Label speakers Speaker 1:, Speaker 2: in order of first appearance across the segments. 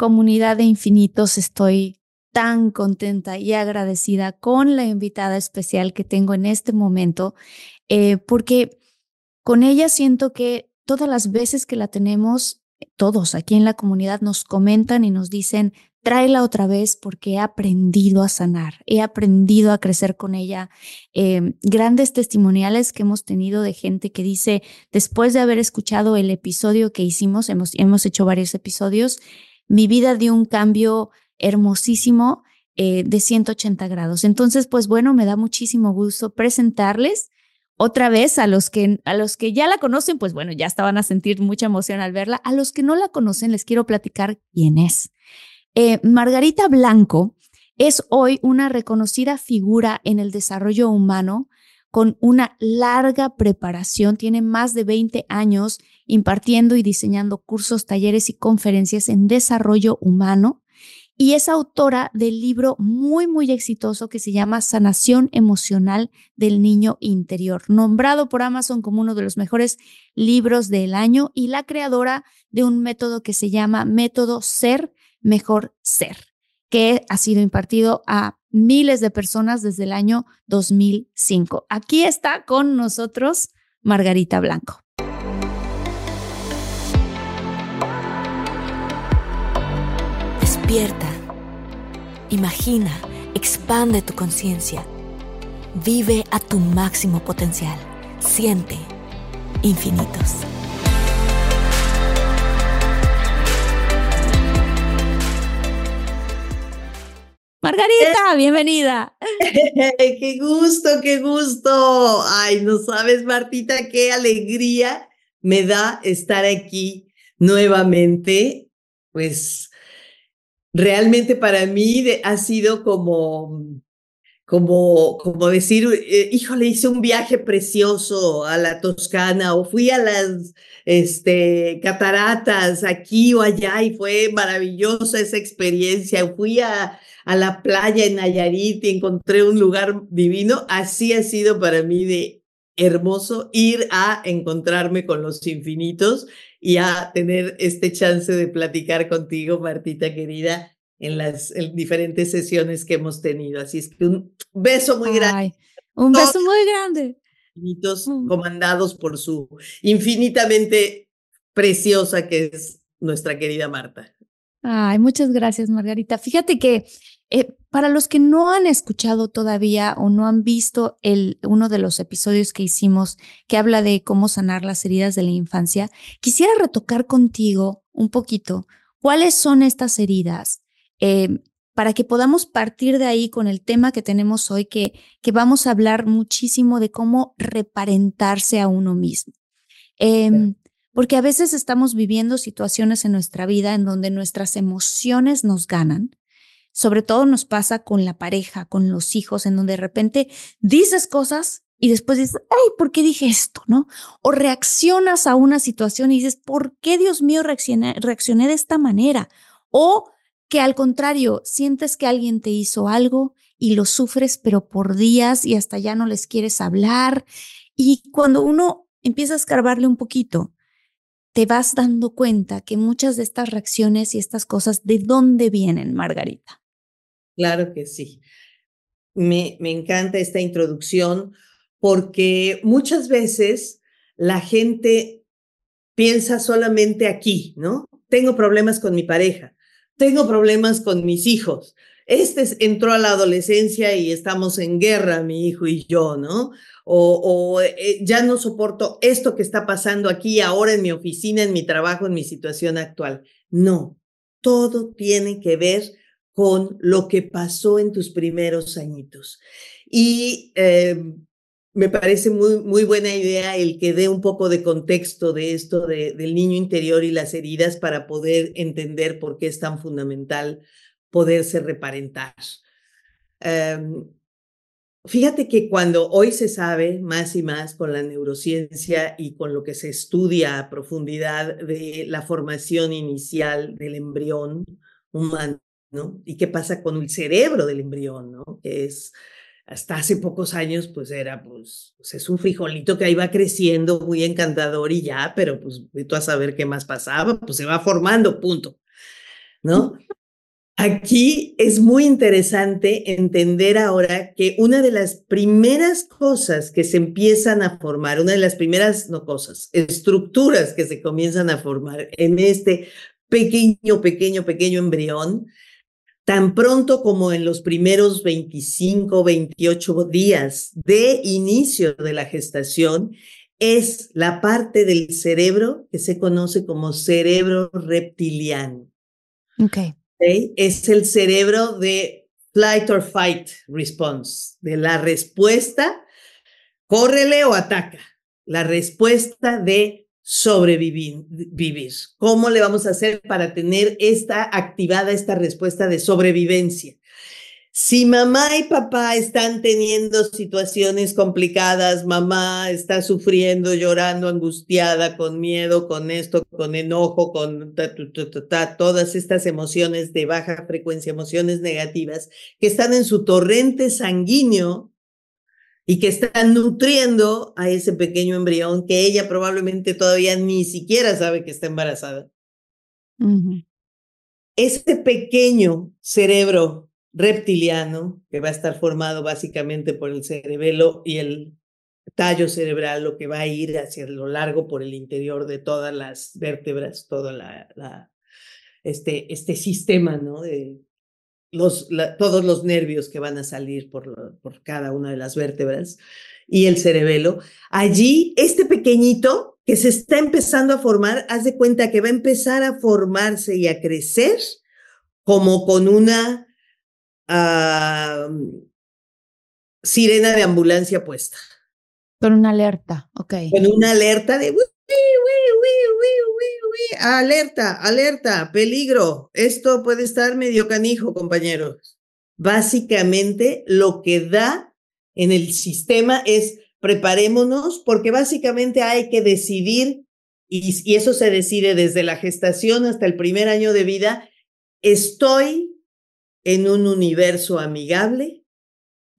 Speaker 1: Comunidad de infinitos, estoy tan contenta y agradecida con la invitada especial que tengo en este momento, eh, porque con ella siento que todas las veces que la tenemos, todos aquí en la comunidad nos comentan y nos dicen, tráela otra vez porque he aprendido a sanar, he aprendido a crecer con ella. Em, grandes testimoniales que hemos tenido de gente que dice, después de haber escuchado el episodio que hicimos, hemos, hemos hecho varios episodios, mi vida dio un cambio hermosísimo eh, de 180 grados. Entonces, pues bueno, me da muchísimo gusto presentarles otra vez a los que a los que ya la conocen, pues bueno, ya estaban a sentir mucha emoción al verla. A los que no la conocen, les quiero platicar quién es. Eh, Margarita Blanco es hoy una reconocida figura en el desarrollo humano con una larga preparación, tiene más de 20 años impartiendo y diseñando cursos, talleres y conferencias en desarrollo humano y es autora del libro muy, muy exitoso que se llama Sanación Emocional del Niño Interior, nombrado por Amazon como uno de los mejores libros del año y la creadora de un método que se llama Método Ser Mejor Ser, que ha sido impartido a miles de personas desde el año 2005. Aquí está con nosotros Margarita Blanco.
Speaker 2: Despierta, imagina, expande tu conciencia, vive a tu máximo potencial, siente infinitos.
Speaker 1: Margarita, bienvenida.
Speaker 3: qué gusto, qué gusto. Ay, no sabes, Martita, qué alegría me da estar aquí nuevamente. Pues realmente para mí ha sido como, como, como decir, eh, híjole, hice un viaje precioso a la Toscana o fui a las este, cataratas aquí o allá y fue maravillosa esa experiencia. Fui a a la playa en Nayarit y encontré un lugar divino. Así ha sido para mí de hermoso ir a encontrarme con los infinitos y a tener este chance de platicar contigo, Martita querida, en las diferentes sesiones que hemos tenido. Así es que un beso muy grande.
Speaker 1: Un beso muy grande.
Speaker 3: Infinitos mm. comandados por su infinitamente preciosa que es nuestra querida Marta.
Speaker 1: Ay, muchas gracias, Margarita. Fíjate que eh, para los que no han escuchado todavía o no han visto el, uno de los episodios que hicimos que habla de cómo sanar las heridas de la infancia, quisiera retocar contigo un poquito cuáles son estas heridas eh, para que podamos partir de ahí con el tema que tenemos hoy, que, que vamos a hablar muchísimo de cómo reparentarse a uno mismo. Em, porque a veces estamos viviendo situaciones en nuestra vida en donde nuestras emociones nos ganan. Sobre todo nos pasa con la pareja, con los hijos, en donde de repente dices cosas y después dices, ay, ¿por qué dije esto? ¿No? O reaccionas a una situación y dices, ¿por qué, Dios mío, reaccioné, reaccioné de esta manera? O que al contrario, sientes que alguien te hizo algo y lo sufres, pero por días y hasta ya no les quieres hablar. Y cuando uno empieza a escarbarle un poquito, te vas dando cuenta que muchas de estas reacciones y estas cosas, ¿de dónde vienen, Margarita?
Speaker 3: Claro que sí. Me, me encanta esta introducción porque muchas veces la gente piensa solamente aquí, ¿no? Tengo problemas con mi pareja, tengo problemas con mis hijos. Este entró a la adolescencia y estamos en guerra, mi hijo y yo, ¿no? o, eh, ya no soporto esto que está pasando aquí ahora en mi oficina, en mi trabajo, en mi situación actual. No, todo tiene que ver con lo que pasó en tus primeros añitos. Y em, me parece muy, muy buena idea el que dé un poco de contexto de esto del niño interior y las heridas para poder entender por qué es tan fundamental poderse reparentar. Em, Fíjate que cuando hoy se sabe más y más con la neurociencia y con lo que se estudia a profundidad de la formación inicial del embrión humano, ¿no? Y qué pasa con el cerebro del embrión, ¿no? Que es, hasta hace pocos años, pues era, pues, pues es un frijolito que ahí va creciendo muy encantador y ya, pero pues tú a saber qué más pasaba, pues se va formando, punto. ¿no? Aquí es muy interesante entender ahora que una de las primeras cosas que se empiezan a formar, una de las primeras, no cosas, estructuras que se comienzan a formar en este pequeño, pequeño, pequeño embrión, tan pronto como en los primeros 25, 28 días de inicio de la gestación, es la parte del cerebro que se conoce como cerebro reptiliano.
Speaker 1: Okay
Speaker 3: es el cerebro de flight or fight response, de la respuesta, córrele o ataca, la respuesta de sobrevivir. Vivir. ¿Cómo le vamos a hacer para tener esta activada, esta respuesta de sobrevivencia? Si mamá y papá están teniendo situaciones complicadas, mamá está sufriendo, llorando, angustiada, con miedo, con esto, con enojo, con todas estas emociones de baja frecuencia, emociones negativas que están en su torrente sanguíneo y que están nutriendo a ese pequeño embrión que ella probablemente todavía ni siquiera sabe que está embarazada. Ese pequeño cerebro reptiliano, que va a estar formado básicamente por el cerebelo y el tallo cerebral, lo que va a ir hacia lo largo por el interior de todas las vértebras, todo la, este, este sistema, ¿no? De los, todos los nervios que van a salir por, por cada una de las vértebras y el cerebelo. Allí, este pequeñito que se está empezando a formar, haz de cuenta que va a empezar a formarse y a crecer como con una sirena de ambulancia puesta.
Speaker 1: Con una alerta, ok.
Speaker 3: Con una alerta de alerta, alerta, peligro. Esto puede estar medio canijo, compañeros. Básicamente lo que da en el sistema es preparémonos porque básicamente hay que decidir y, y eso se decide desde la gestación hasta el primer año de vida. Estoy en un universo amigable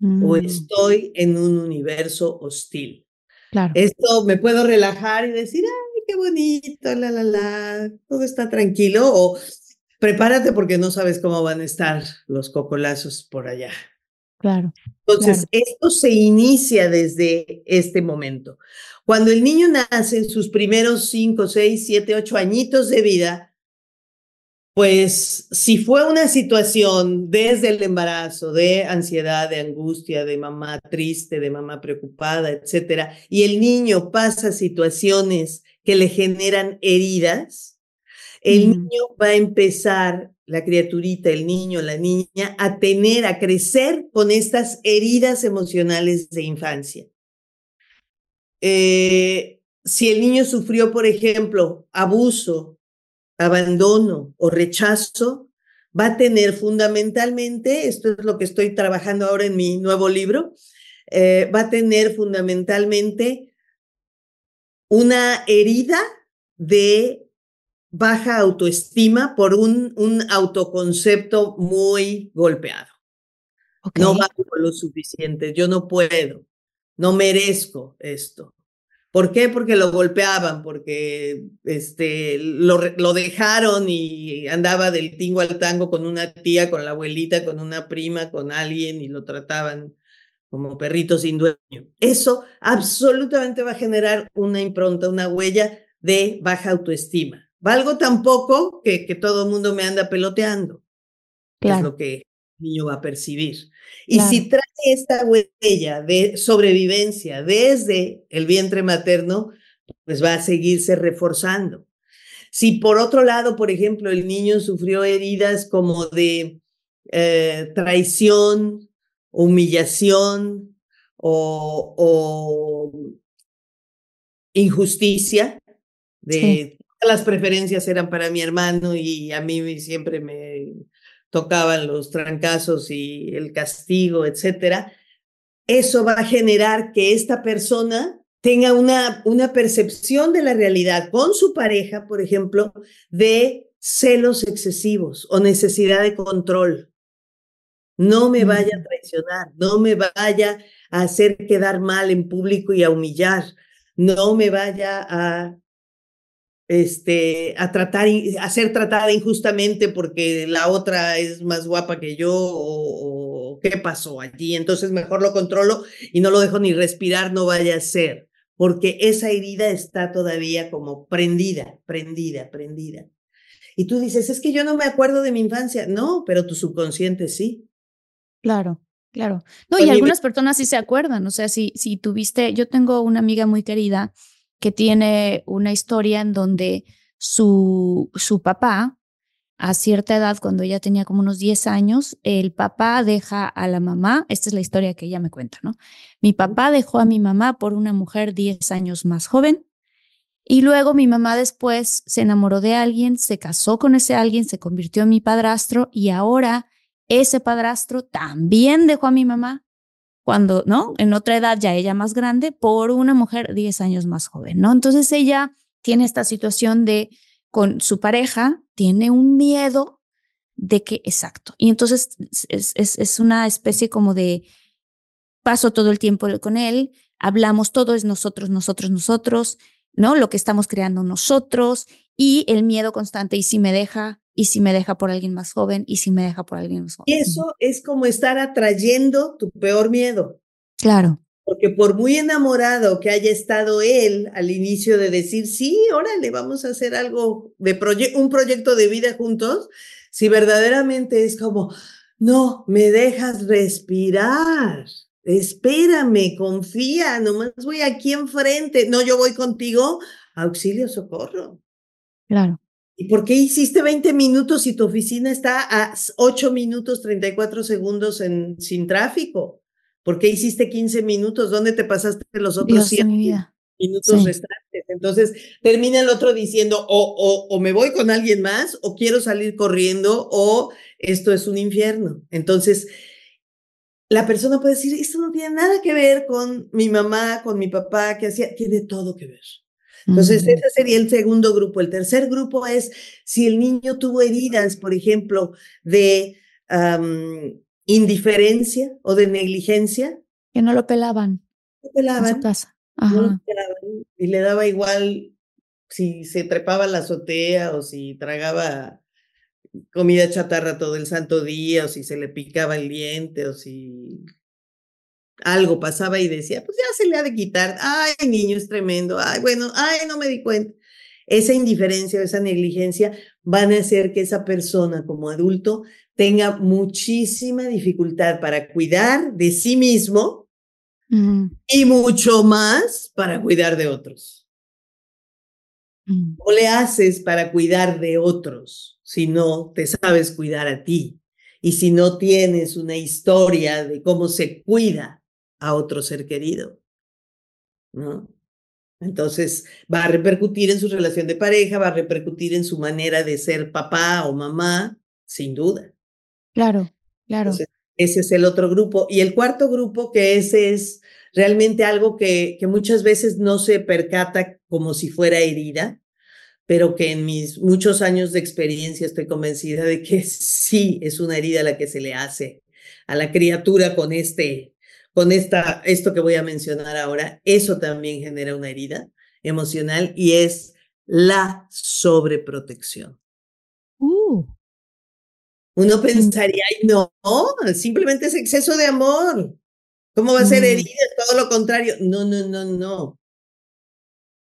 Speaker 3: o mm. estoy en un universo hostil.
Speaker 1: Claro.
Speaker 3: Esto me puedo relajar y decir, ay, qué bonito, la, la, la, todo está tranquilo, o prepárate porque no sabes cómo van a estar los cocolazos por allá.
Speaker 1: Claro.
Speaker 3: Entonces, esto se inicia desde este momento. Cuando el niño nace en sus primeros cinco, seis, siete, ocho añitos de vida, pues si fue una situación desde el embarazo de ansiedad, de angustia, de mamá triste, de mamá preocupada, etcétera, y el niño pasa situaciones que le generan heridas, el niño va a empezar, la criaturita, el niño, la niña, a tener, a crecer con estas heridas emocionales de infancia. Eh, si el niño sufrió, por ejemplo, abuso, abandono o rechazo va a tener fundamentalmente, esto es lo que estoy trabajando ahora en mi nuevo libro, eh, va a tener fundamentalmente una herida de baja autoestima por un, un autoconcepto muy golpeado. No valgo lo suficiente, yo no puedo, no merezco esto. ¿Por qué? Porque lo golpeaban, porque este, lo, lo, dejaron y andaba del tingo al tango con una tía, con la abuelita, con una prima, con alguien y lo trataban como perrito sin dueño. Eso absolutamente va a generar una impronta, una huella de baja autoestima. Valgo tampoco que, que todo el mundo me anda peloteando. Claro. Es lo que niño va a percibir. Y si trae esta huella de sobrevivencia desde el vientre materno, pues va a seguirse reforzando. Si por otro lado, por ejemplo, el niño sufrió heridas como de eh, traición, humillación o, injusticia, de las preferencias eran para mi hermano y a mí siempre me tocaban los trancazos y el castigo, etcétera, eso va a generar que esta persona tenga una, una percepción de la realidad con su pareja, por ejemplo, de celos excesivos o necesidad de control. No me vaya a traicionar, no me vaya a hacer quedar mal en público y a humillar, no me vaya a este, a tratar, a ser tratada injustamente porque la otra es más guapa que yo o, qué pasó allí. Entonces mejor lo controlo y no lo dejo ni respirar, no vaya a ser, porque esa herida está todavía como prendida, prendida, prendida. Y tú dices, es que yo no me acuerdo de mi infancia. No, pero tu subconsciente sí.
Speaker 1: Claro. Claro. No, y algunas personas sí se acuerdan. O sea, si, si tuviste, yo tengo una amiga muy querida que tiene una historia en donde su, su papá, a cierta edad, cuando ella tenía como unos 10 años, el papá deja a la mamá, esta es la historia que ella me cuenta, ¿no? Mi papá dejó a mi mamá por una mujer 10 años más joven y luego mi mamá después se enamoró de alguien, se casó con ese alguien, se convirtió en mi padrastro y ahora ese padrastro también dejó a mi mamá cuando, ¿no? En otra edad, ya ella más grande, por una mujer 10 años más joven, ¿no? Entonces ella tiene esta situación de, con su pareja, tiene un miedo de que, exacto. Y entonces es, es, es una especie como de, paso todo el tiempo con él, hablamos todo, es nosotros, nosotros, nosotros, ¿no? Lo que estamos creando nosotros y el miedo constante, y si me deja, y si me deja por alguien más joven, y si me deja por alguien más joven.
Speaker 3: Y eso es como estar atrayendo tu peor miedo.
Speaker 1: Claro.
Speaker 3: Porque por muy enamorado que haya estado él al inicio de decir, sí, órale, vamos a hacer algo de un proyecto de vida juntos, si verdaderamente es como, no, me dejas respirar, espérame, confía, nomás voy aquí enfrente, no, yo voy contigo, auxilio, socorro.
Speaker 1: Claro.
Speaker 3: ¿Y por qué hiciste 20 minutos si tu oficina está a 8 minutos 34 segundos en, sin tráfico? ¿Por qué hiciste 15 minutos? ¿Dónde te pasaste los otros 7 minutos restantes? Entonces termina el otro diciendo o, o, o me voy con alguien más o quiero salir corriendo o esto es un infierno. Entonces la persona puede decir, esto no tiene nada que ver con mi mamá, con mi papá, que hacía, tiene todo que ver. Entonces, ese sería el segundo grupo. El tercer grupo es si el niño tuvo heridas, por ejemplo, de indiferencia o de negligencia.
Speaker 1: Que no lo pelaban.
Speaker 3: No pelaban. y le daba igual si se trepaba a la azotea o si tragaba comida chatarra todo el santo día o si se le picaba el diente o si algo pasaba y decía, pues ya se le ha de quitar, ay, niño, es tremendo, ay, bueno, ay, no me di cuenta. Esa indiferencia o esa negligencia van a hacer que esa persona como adulto tenga muchísima dificultad para cuidar de sí mismo y mucho más para cuidar de otros. Mm. ¿Cómo le haces para cuidar de otros si no te sabes cuidar a ti? Y si no tienes una historia de cómo se cuida a otro ser querido. ¿no? Entonces va a repercutir en su relación de pareja, va a repercutir en su manera de ser papá o mamá, sin duda.
Speaker 1: Claro, claro.
Speaker 3: ese es el otro grupo. Y el cuarto grupo, que ese es realmente algo que, que muchas veces no se percata como si fuera herida, pero que en mis muchos años de experiencia estoy convencida de que sí es una herida la que se le hace a la criatura con este con esta, esto que voy a mencionar ahora, eso también genera una herida emocional y es la sobreprotección.
Speaker 1: Uh.
Speaker 3: Uno pensaría, no, simplemente es exceso de amor. ¿Cómo va a ser herida? Todo lo contrario. No, no, no, no.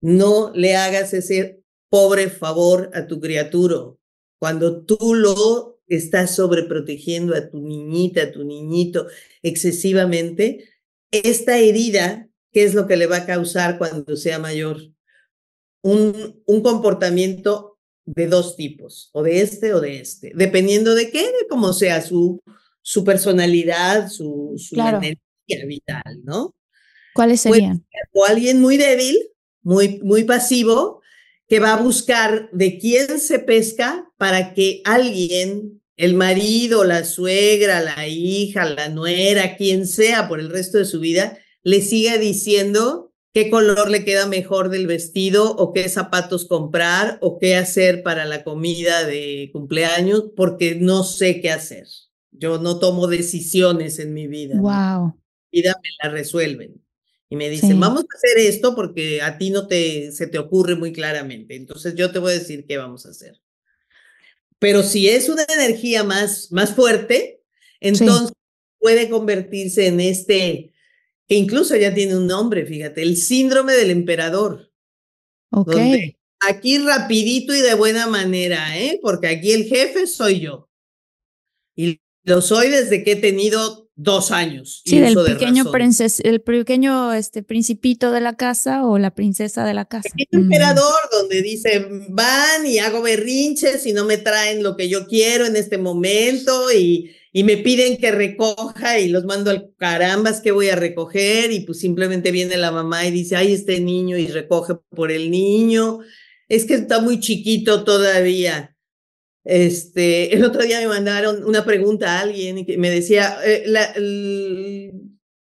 Speaker 3: No le hagas ese pobre favor a tu criatura. Cuando tú lo estás sobreprotegiendo a tu niñita, a tu niñito excesivamente, esta herida, ¿qué es lo que le va a causar cuando sea mayor? Un, un comportamiento de dos tipos, o de este o de este, dependiendo de qué, de cómo sea su, su personalidad, su, su energía vital, ¿no?
Speaker 1: ¿Cuáles serían?
Speaker 3: o alguien muy débil, muy, muy pasivo, que va a buscar de quién se pesca para que alguien el marido, la suegra, la hija, la nuera, quien sea por el resto de su vida, le siga diciendo qué color le queda mejor del vestido o qué zapatos comprar o qué hacer para la comida de cumpleaños, porque no sé qué hacer. Yo no tomo decisiones en mi vida.
Speaker 1: Wow.
Speaker 3: Mi vida me la resuelven. Y me dicen, vamos a hacer esto porque a ti no te, se te ocurre muy claramente. Entonces yo te voy a decir qué vamos a hacer. Pero si es una energía más, más fuerte, entonces puede convertirse en este, que incluso ya tiene un nombre, fíjate, el síndrome del emperador.
Speaker 1: Ok.
Speaker 3: Aquí rapidito y de buena manera, ¿eh? Porque aquí el jefe soy yo. Y lo soy desde que he tenido dos años.
Speaker 1: Sí, del pequeño el pequeño este, principito de la casa o la princesa de la casa.
Speaker 3: El emperador donde dice, van y hago berrinches y no me traen lo que yo quiero en este momento y, y me piden que recoja y los mando al carambas que voy a recoger y pues simplemente viene la mamá y dice, ay, este niño y recoge por el niño. Es que está muy chiquito todavía. Este, el otro día me mandaron una pregunta a alguien que me decía, eh, la,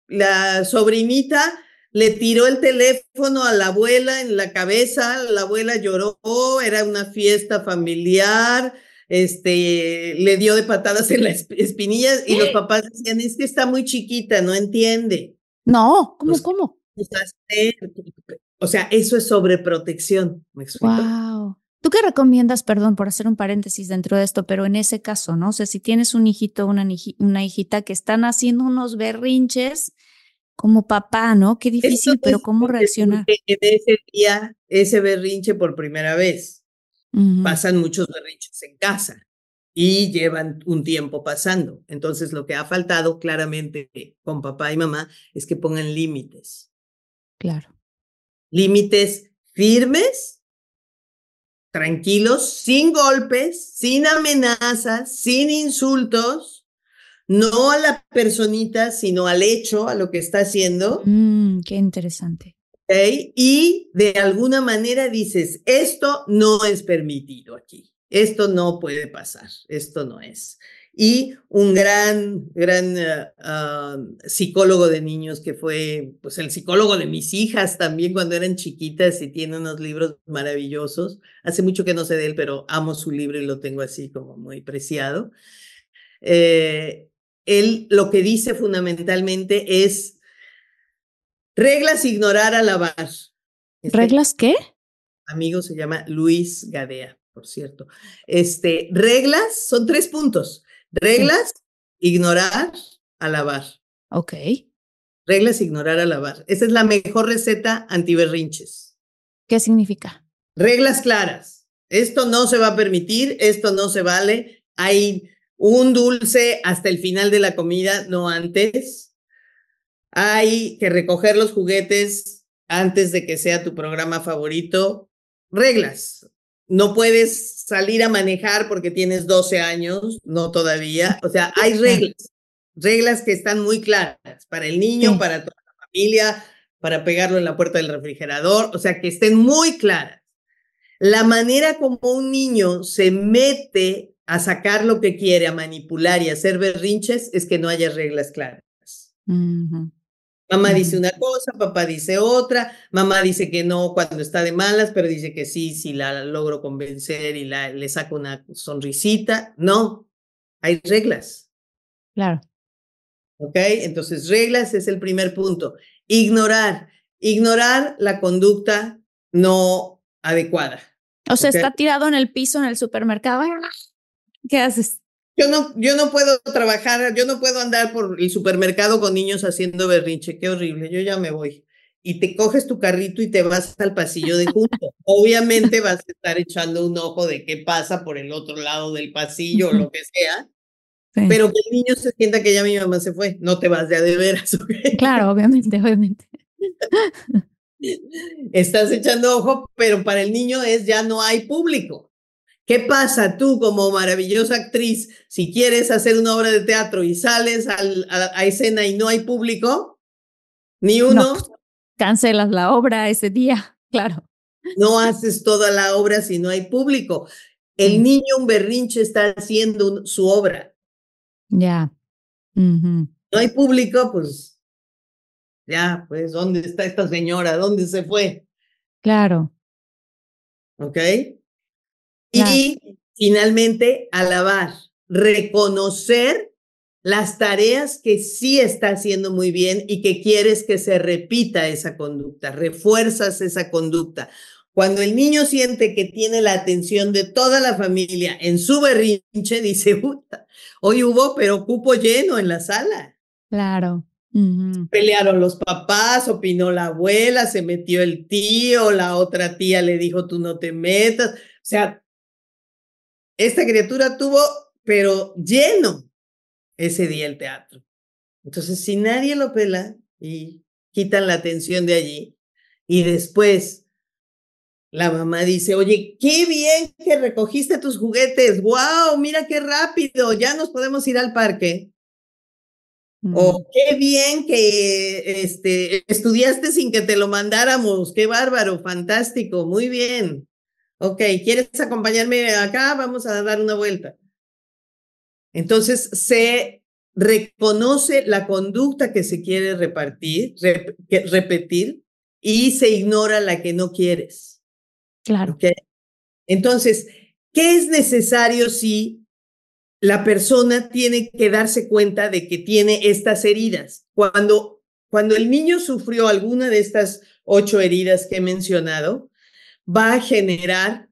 Speaker 3: la sobrinita le tiró el teléfono a la abuela en la cabeza, la abuela lloró, era una fiesta familiar, este, le dio de patadas en las espinillas y los papás decían, es que está muy chiquita, no entiende.
Speaker 1: No, ¿cómo, cómo?
Speaker 3: O sea, eso es sobreprotección, ¿me explico?
Speaker 1: Wow. ¿Tú qué recomiendas, perdón por hacer un paréntesis dentro de esto, pero en ese caso, ¿no? O sea, si tienes un hijito o una, una hijita que están haciendo unos berrinches como papá, ¿no? Qué difícil, pero ¿cómo reaccionar?
Speaker 3: En ese día, ese berrinche por primera vez. Pasan muchos berrinches en casa y llevan un tiempo pasando. Entonces, lo que ha faltado claramente con papá y mamá es que pongan límites.
Speaker 1: Claro.
Speaker 3: Límites firmes tranquilos, sin golpes, sin amenazas, sin insultos, no a la personita, sino al hecho, a lo que está haciendo.
Speaker 1: Mm, qué interesante.
Speaker 3: Y de alguna manera dices, esto no es permitido aquí, esto no puede pasar, esto no es y un gran, gran eh, ah, psicólogo de niños que fue, pues el psicólogo de mis hijas también cuando eran chiquitas y tiene unos libros maravillosos. Hace mucho que no sé de él, pero amo su libro y lo tengo así como muy preciado. Eh, él lo que dice fundamentalmente es reglas ignorar alabar.
Speaker 1: Este ¿Reglas qué?
Speaker 3: Amigo se llama Luis Gadea, por cierto. Este, reglas son tres puntos. Reglas, ignorar, alabar.
Speaker 1: Ok.
Speaker 3: Reglas, ignorar, alabar. Esa es la mejor receta antiberrinches.
Speaker 1: ¿Qué significa?
Speaker 3: Reglas claras. Esto no se va a permitir, esto no se vale. Hay un dulce hasta el final de la comida, no antes. Hay que recoger los juguetes antes de que sea tu programa favorito. Reglas no puedes salir a manejar porque tienes 12 años, no todavía. O sea, hay reglas, reglas que están muy claras para el niño, para toda la familia, para pegarlo en la puerta del refrigerador, o sea, que estén muy claras. La manera como un niño se mete a sacar lo que quiere, a manipular y a hacer berrinches, es que no haya reglas claras. Mamá dice una cosa, papá dice otra, mamá dice que no cuando está de malas, pero dice que sí, si la logro convencer y la, le saco una sonrisita. No, hay reglas.
Speaker 1: Claro.
Speaker 3: ¿Ok? Entonces, reglas es el primer punto. Ignorar, ignorar la conducta no adecuada.
Speaker 1: O sea, está tirado en el piso en el supermercado. ¿Qué haces?
Speaker 3: Yo no, yo no puedo trabajar, yo no puedo andar por el supermercado con niños haciendo berrinche, qué horrible, yo ya me voy. Y te coges tu carrito y te vas al pasillo de junto. Obviamente vas a estar echando un ojo de qué pasa por el otro lado del pasillo o lo que sea, pero que el niño se sienta que ya mi mamá se fue, no te vas de a de veras.
Speaker 1: Claro, obviamente, obviamente.
Speaker 3: Estás echando ojo, pero para el niño es ya no hay público. ¿Qué pasa tú como maravillosa actriz si quieres hacer una obra de teatro y sales a, escena y no hay público? Ni uno.
Speaker 1: cancelas la obra ese día, claro.
Speaker 3: No haces toda la obra si no hay público. El niño, un berrinche, está haciendo su obra.
Speaker 1: Ya.
Speaker 3: No hay público, pues ya, pues, ¿dónde está esta señora? ¿Dónde se fue?
Speaker 1: Claro.
Speaker 3: ¿Ok? Y finalmente, alabar, reconocer las tareas que sí está haciendo muy bien y que quieres que se repita esa conducta, refuerzas esa conducta. Cuando el niño siente que tiene la atención de toda la familia en su berrinche, dice, hoy hubo, pero cupo lleno en la sala.
Speaker 1: Claro.
Speaker 3: Pelearon los papás, opinó la abuela, se metió el tío, la otra tía le dijo, tú no te metas. O sea, esta criatura tuvo, pero lleno ese día el teatro. Entonces, si nadie lo pela y quitan la atención de allí, y después la mamá dice, oye, qué bien que recogiste tus juguetes, wow, mira qué rápido, ya nos podemos ir al parque. O qué bien que este, estudiaste sin que te lo mandáramos, qué bárbaro, fantástico, muy bien. Ok, ¿quieres acompañarme acá? Vamos a dar una vuelta. Entonces se reconoce la conducta que se quiere repartir, repetir y se ignora la que no quieres.
Speaker 1: Claro.
Speaker 3: Entonces, ¿qué es necesario si la persona tiene que darse cuenta de que tiene estas heridas? Cuando, cuando el niño sufrió alguna de estas ocho heridas que he mencionado, va a generar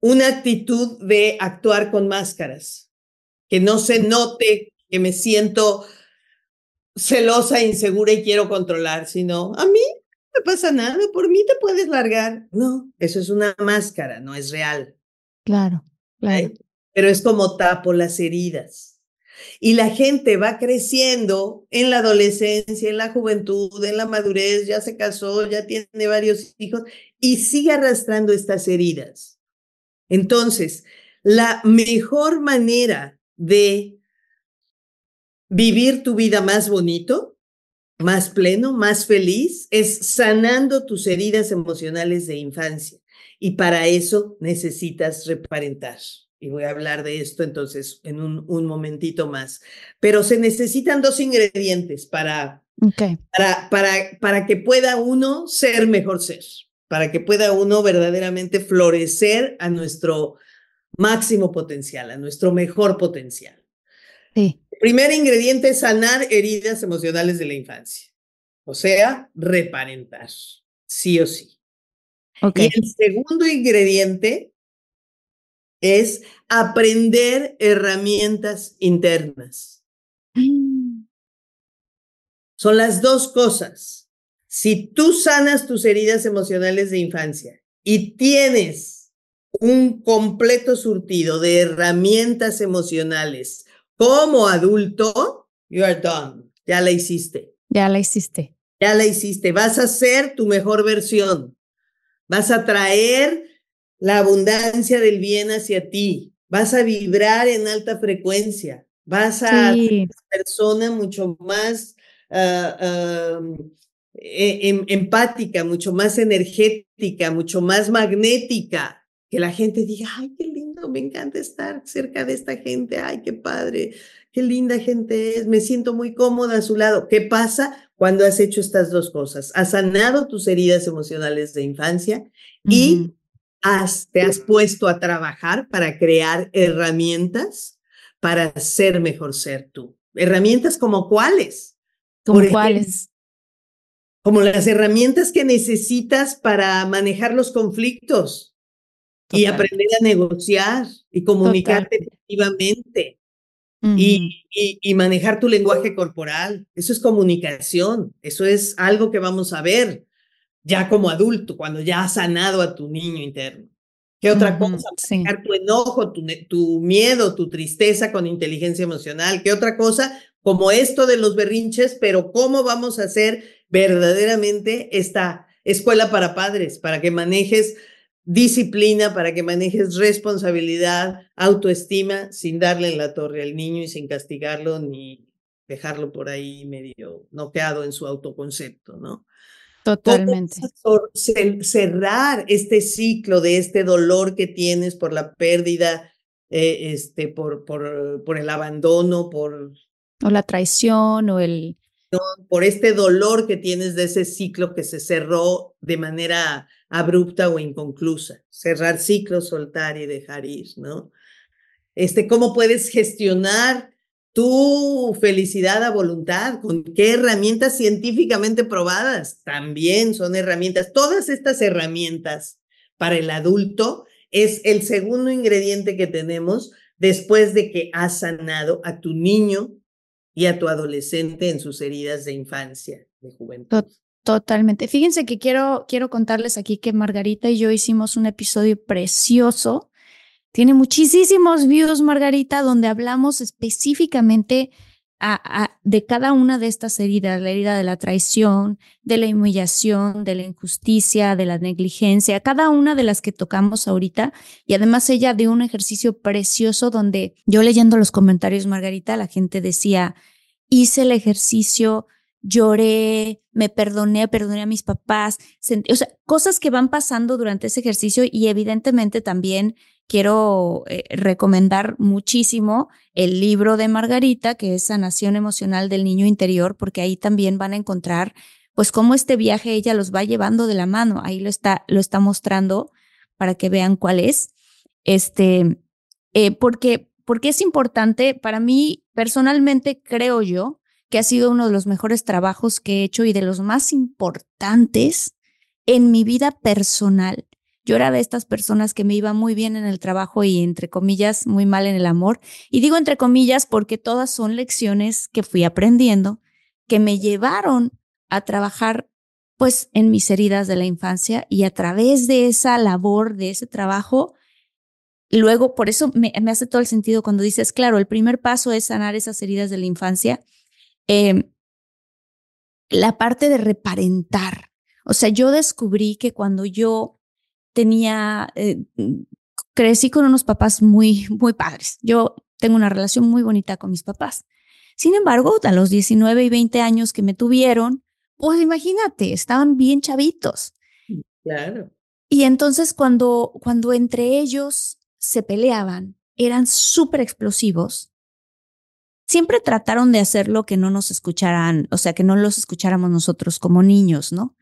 Speaker 3: una actitud de actuar con máscaras que no se note que me siento celosa, insegura y quiero controlar, sino a mí no me pasa nada, por mí te puedes largar. No, eso es una máscara, no es real.
Speaker 1: Claro, claro.
Speaker 3: Pero es como tapo las heridas. Y la gente va creciendo en la adolescencia, en la juventud, en la madurez, ya se casó, ya tiene varios hijos y sigue arrastrando estas heridas. Entonces, la mejor manera de vivir tu vida más bonito, más pleno, más feliz, es sanando tus heridas emocionales de infancia. Y para eso necesitas reparentar. Y voy a hablar de esto entonces en un, un momentito más. Pero se necesitan dos ingredientes para, para, para, para que pueda uno ser mejor ser, para que pueda uno verdaderamente florecer a nuestro máximo potencial, a nuestro mejor potencial.
Speaker 1: Sí.
Speaker 3: El primer ingrediente es sanar heridas emocionales de la infancia, o sea, reparentar, sí o sí.
Speaker 1: Okay.
Speaker 3: Y el segundo ingrediente es aprender herramientas internas. Son las dos cosas. Si tú sanas tus heridas emocionales de infancia y tienes un completo surtido de herramientas emocionales como adulto, you are done. Ya la hiciste.
Speaker 1: Ya la hiciste.
Speaker 3: Ya la hiciste. Vas a ser tu mejor versión. Vas a traer la abundancia del bien hacia ti. Vas a vibrar en alta frecuencia. Vas a ser una persona mucho más uh, empática, mucho más energética, mucho más magnética que la gente diga, ay, qué lindo, me encanta estar cerca de esta gente, ay, qué padre, qué linda gente es, me siento muy cómoda a su lado. ¿Qué pasa cuando has hecho estas dos cosas? Has sanado tus heridas emocionales de infancia y has, te has puesto a trabajar para crear herramientas para ser mejor ser tú. Herramientas como cuáles?
Speaker 1: ¿Como cuáles?
Speaker 3: Como las herramientas que necesitas para manejar los conflictos y aprender a negociar y comunicarte efectivamente y, y, manejar tu lenguaje corporal. Eso es comunicación, eso es algo que vamos a ver ya como adulto, cuando ya has sanado a tu niño interno. ¿Qué otra cosa? Manejar tu enojo, tu, tu miedo, tu tristeza con inteligencia emocional. ¿Qué otra cosa? Como esto de los berrinches, pero ¿cómo vamos a hacer verdaderamente esta escuela para padres, para que manejes disciplina para que manejes responsabilidad, autoestima, sin darle en la torre al niño y sin castigarlo ni dejarlo por ahí medio noqueado en su autoconcepto, ¿no?
Speaker 1: Totalmente.
Speaker 3: cerrar este ciclo de este dolor que tienes por la pérdida, eh, este, por, por, por el abandono, por...
Speaker 1: O la traición o el...
Speaker 3: Por este dolor que tienes de ese ciclo que se cerró de manera abrupta o inconclusa. Cerrar ciclos, soltar y dejar ir, ¿no? Este, ¿Cómo puedes gestionar tu felicidad a voluntad, con qué herramientas científicamente probadas también son herramientas. Todas estas herramientas para el adulto es el segundo ingrediente que tenemos después de que has sanado a tu niño y a tu adolescente en sus heridas de infancia, de juventud.
Speaker 1: Totalmente. Fíjense que quiero, quiero contarles aquí que Margarita y yo hicimos un episodio precioso tiene muchísimos views, Margarita, donde hablamos específicamente de cada una de estas heridas, la herida de la traición, de la humillación, de la injusticia, de la negligencia, cada una de las que tocamos ahorita. Y además ella dio un ejercicio precioso donde yo leyendo los comentarios, Margarita, la gente decía, hice el ejercicio, lloré, me perdoné, perdoné a mis papás, o sea, cosas que van pasando durante ese ejercicio y evidentemente también quiero eh, recomendar muchísimo el libro de Margarita, que es Sanación Emocional del Niño Interior, porque ahí también van a encontrar, pues, cómo este viaje ella los va llevando de la mano. Ahí lo está, lo está mostrando para que vean cuál es. Este, eh, porque, porque es importante, para mí, personalmente, creo yo, que ha sido uno de los mejores trabajos que he hecho y de los más importantes en mi vida personal yo era de estas personas que me iba muy bien en el trabajo y, entre comillas, muy mal en el amor. Y digo entre comillas porque todas son lecciones que fui aprendiendo, que me llevaron a trabajar pues en mis heridas de la infancia y a través de esa labor, de ese trabajo, luego, por eso me, hace todo el sentido cuando dices, claro, el primer paso es sanar esas heridas de la infancia. Em, la parte de reparentar. O sea, yo descubrí que cuando yo tenía, eh, crecí con unos papás muy, muy padres. Yo tengo una relación muy bonita con mis papás. Sin embargo, a los 19 y 20 años que me tuvieron, pues imagínate, estaban bien chavitos.
Speaker 3: Claro.
Speaker 1: Y entonces cuando, cuando entre ellos se peleaban, eran súper explosivos. Siempre trataron de hacer lo que no nos escucharan, o sea, que no los escucháramos nosotros como niños, ¿no?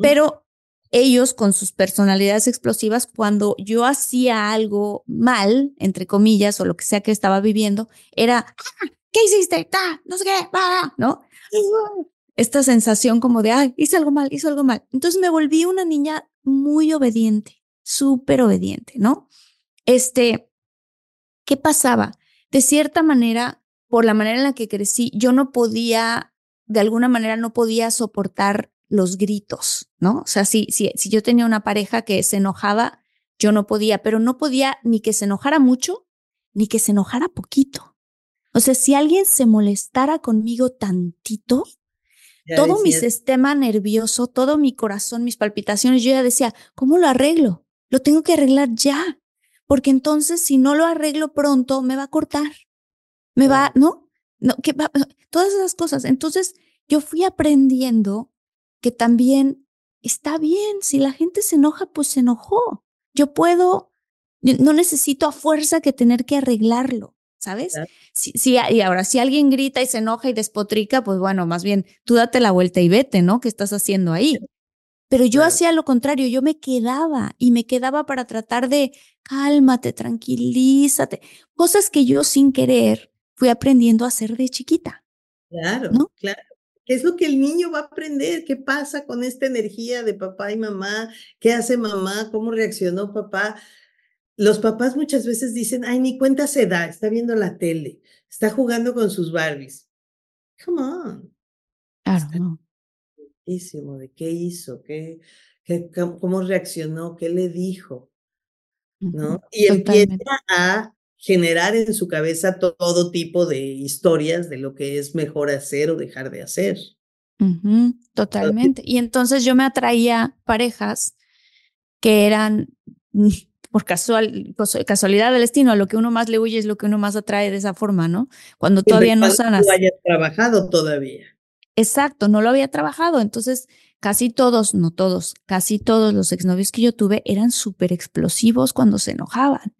Speaker 1: Pero ellos con sus personalidades explosivas, cuando yo hacía algo mal, entre comillas, o lo que sea que estaba viviendo, era, ah, ¿qué hiciste? no sé qué, ¿no? Esta sensación como de, ay, hice algo mal, hice algo mal. Entonces me volví una niña muy obediente, súper obediente, ¿no? Este, ¿qué pasaba? De cierta manera, por la manera en la que crecí, yo no podía, de alguna manera no podía soportar los gritos, ¿no? O sea, si, si, si yo tenía una pareja que se enojaba, yo no podía, pero no podía ni que se enojara mucho, ni que se enojara poquito. O sea, si alguien se molestara conmigo tantito, todo mi sistema nervioso, todo mi corazón, mis palpitaciones, yo ya decía, ¿cómo lo arreglo? Lo tengo que arreglar ya, porque entonces si no lo arreglo pronto, me va a cortar, me va, ¿no? No, que va, todas esas cosas. Entonces, yo fui aprendiendo que también está bien, si la gente se enoja, pues se enojó. Yo puedo, no necesito a fuerza que tener que arreglarlo, ¿sabes? Si, y ahora, si alguien grita y se enoja y despotrica, pues bueno, más bien tú date la vuelta y vete, ¿no? ¿Qué estás haciendo ahí? Pero yo hacía lo contrario, yo me quedaba y me quedaba para tratar de cálmate, tranquilízate, cosas que yo sin querer fui aprendiendo a hacer de chiquita.
Speaker 3: Claro, ¿no? claro. ¿Qué es lo que el niño va a aprender? ¿Qué pasa con esta energía de papá y mamá? ¿Qué hace mamá? ¿Cómo reaccionó papá? Los papás muchas veces dicen, ay, ni cuenta se da, está viendo la tele, está jugando con sus Barbies. Come on.
Speaker 1: Claro.
Speaker 3: ¿De qué hizo? ¿Qué, qué, ¿Cómo reaccionó? ¿Qué le dijo? ¿No? Y empieza a generar en su cabeza todo tipo de historias de lo que es mejor hacer o dejar de hacer.
Speaker 1: totalmente. Y entonces yo me atraía parejas que eran por casual, casualidad del destino, a lo que uno más le huye es lo que uno más atrae de esa forma, ¿no? Cuando todavía no sanas.
Speaker 3: No hayas trabajado todavía.
Speaker 1: Exacto, no lo había trabajado. Entonces, casi todos, no todos, casi todos los exnovios que yo tuve eran súper explosivos cuando se enojaban.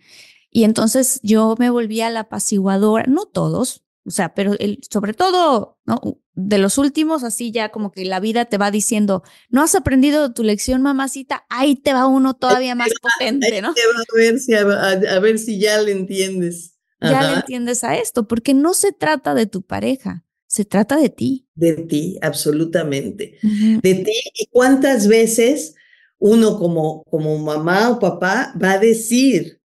Speaker 1: Y entonces yo me volvía la apaciguadora, no todos, o sea, pero el, sobre todo, ¿no? De los últimos, así ya como que la vida te va diciendo, no has aprendido tu lección, mamacita, ahí te va uno todavía más potente, ¿no?
Speaker 3: a ver si, a, ver si ya le entiendes.
Speaker 1: ya le entiendes a esto, porque no se trata de tu pareja, se trata de ti.
Speaker 3: De ti, absolutamente. De ti. ¿Y cuántas veces uno como, como mamá o papá va a decir,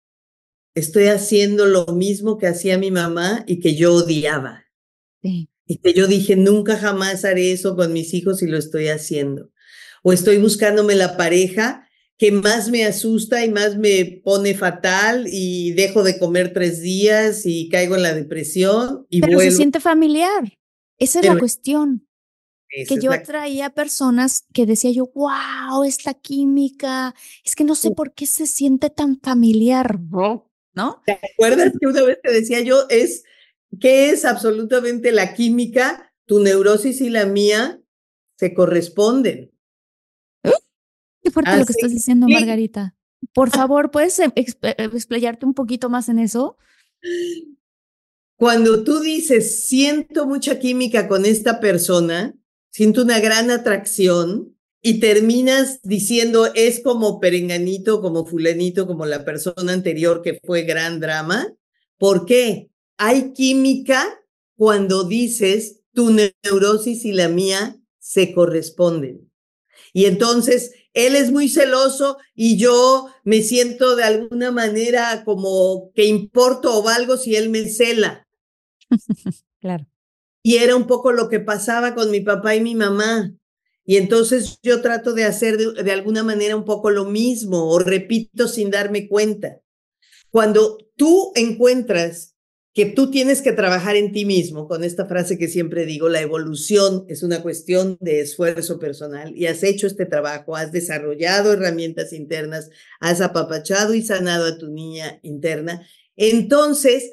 Speaker 3: estoy haciendo lo mismo que hacía mi mamá y que yo odiaba?
Speaker 1: Sí.
Speaker 3: Y que yo dije, nunca jamás haré eso con mis hijos y lo estoy haciendo. O estoy buscándome la pareja que más me asusta y más me pone fatal y dejo de comer tres días y caigo en la depresión y
Speaker 1: Pero se siente familiar. Esa es la cuestión. Que yo traía personas que decía yo, wow, esta química, es que no sé por qué se siente tan familiar, ¿no?
Speaker 3: ¿Te acuerdas que una vez te decía yo, es, ¿qué es absolutamente la química? Tu neurosis y la mía se corresponden.
Speaker 1: Qué fuerte lo que estás diciendo, Margarita. Por favor, ¿puedes eh, eh, explayarte un poquito más en eso?
Speaker 3: Cuando tú dices, siento mucha química con esta persona, siento una gran atracción y terminas diciendo, es como perenganito, como fulanito, como la persona anterior que fue gran drama. ¿Por qué? Hay química cuando dices, tu neurosis y la mía se corresponden. Y entonces él es muy celoso y yo me siento de alguna manera como que importo o valgo si él me cela.
Speaker 1: claro.
Speaker 3: Y era un poco lo que pasaba con mi papá y mi mamá. Y entonces yo trato de hacer de, alguna manera un poco lo mismo o repito sin darme cuenta. Cuando tú encuentras que tú tienes que trabajar en ti mismo, con esta frase que siempre digo, la evolución es una cuestión de esfuerzo personal y has hecho este trabajo, has desarrollado herramientas internas, has apapachado y sanado a tu niña interna, entonces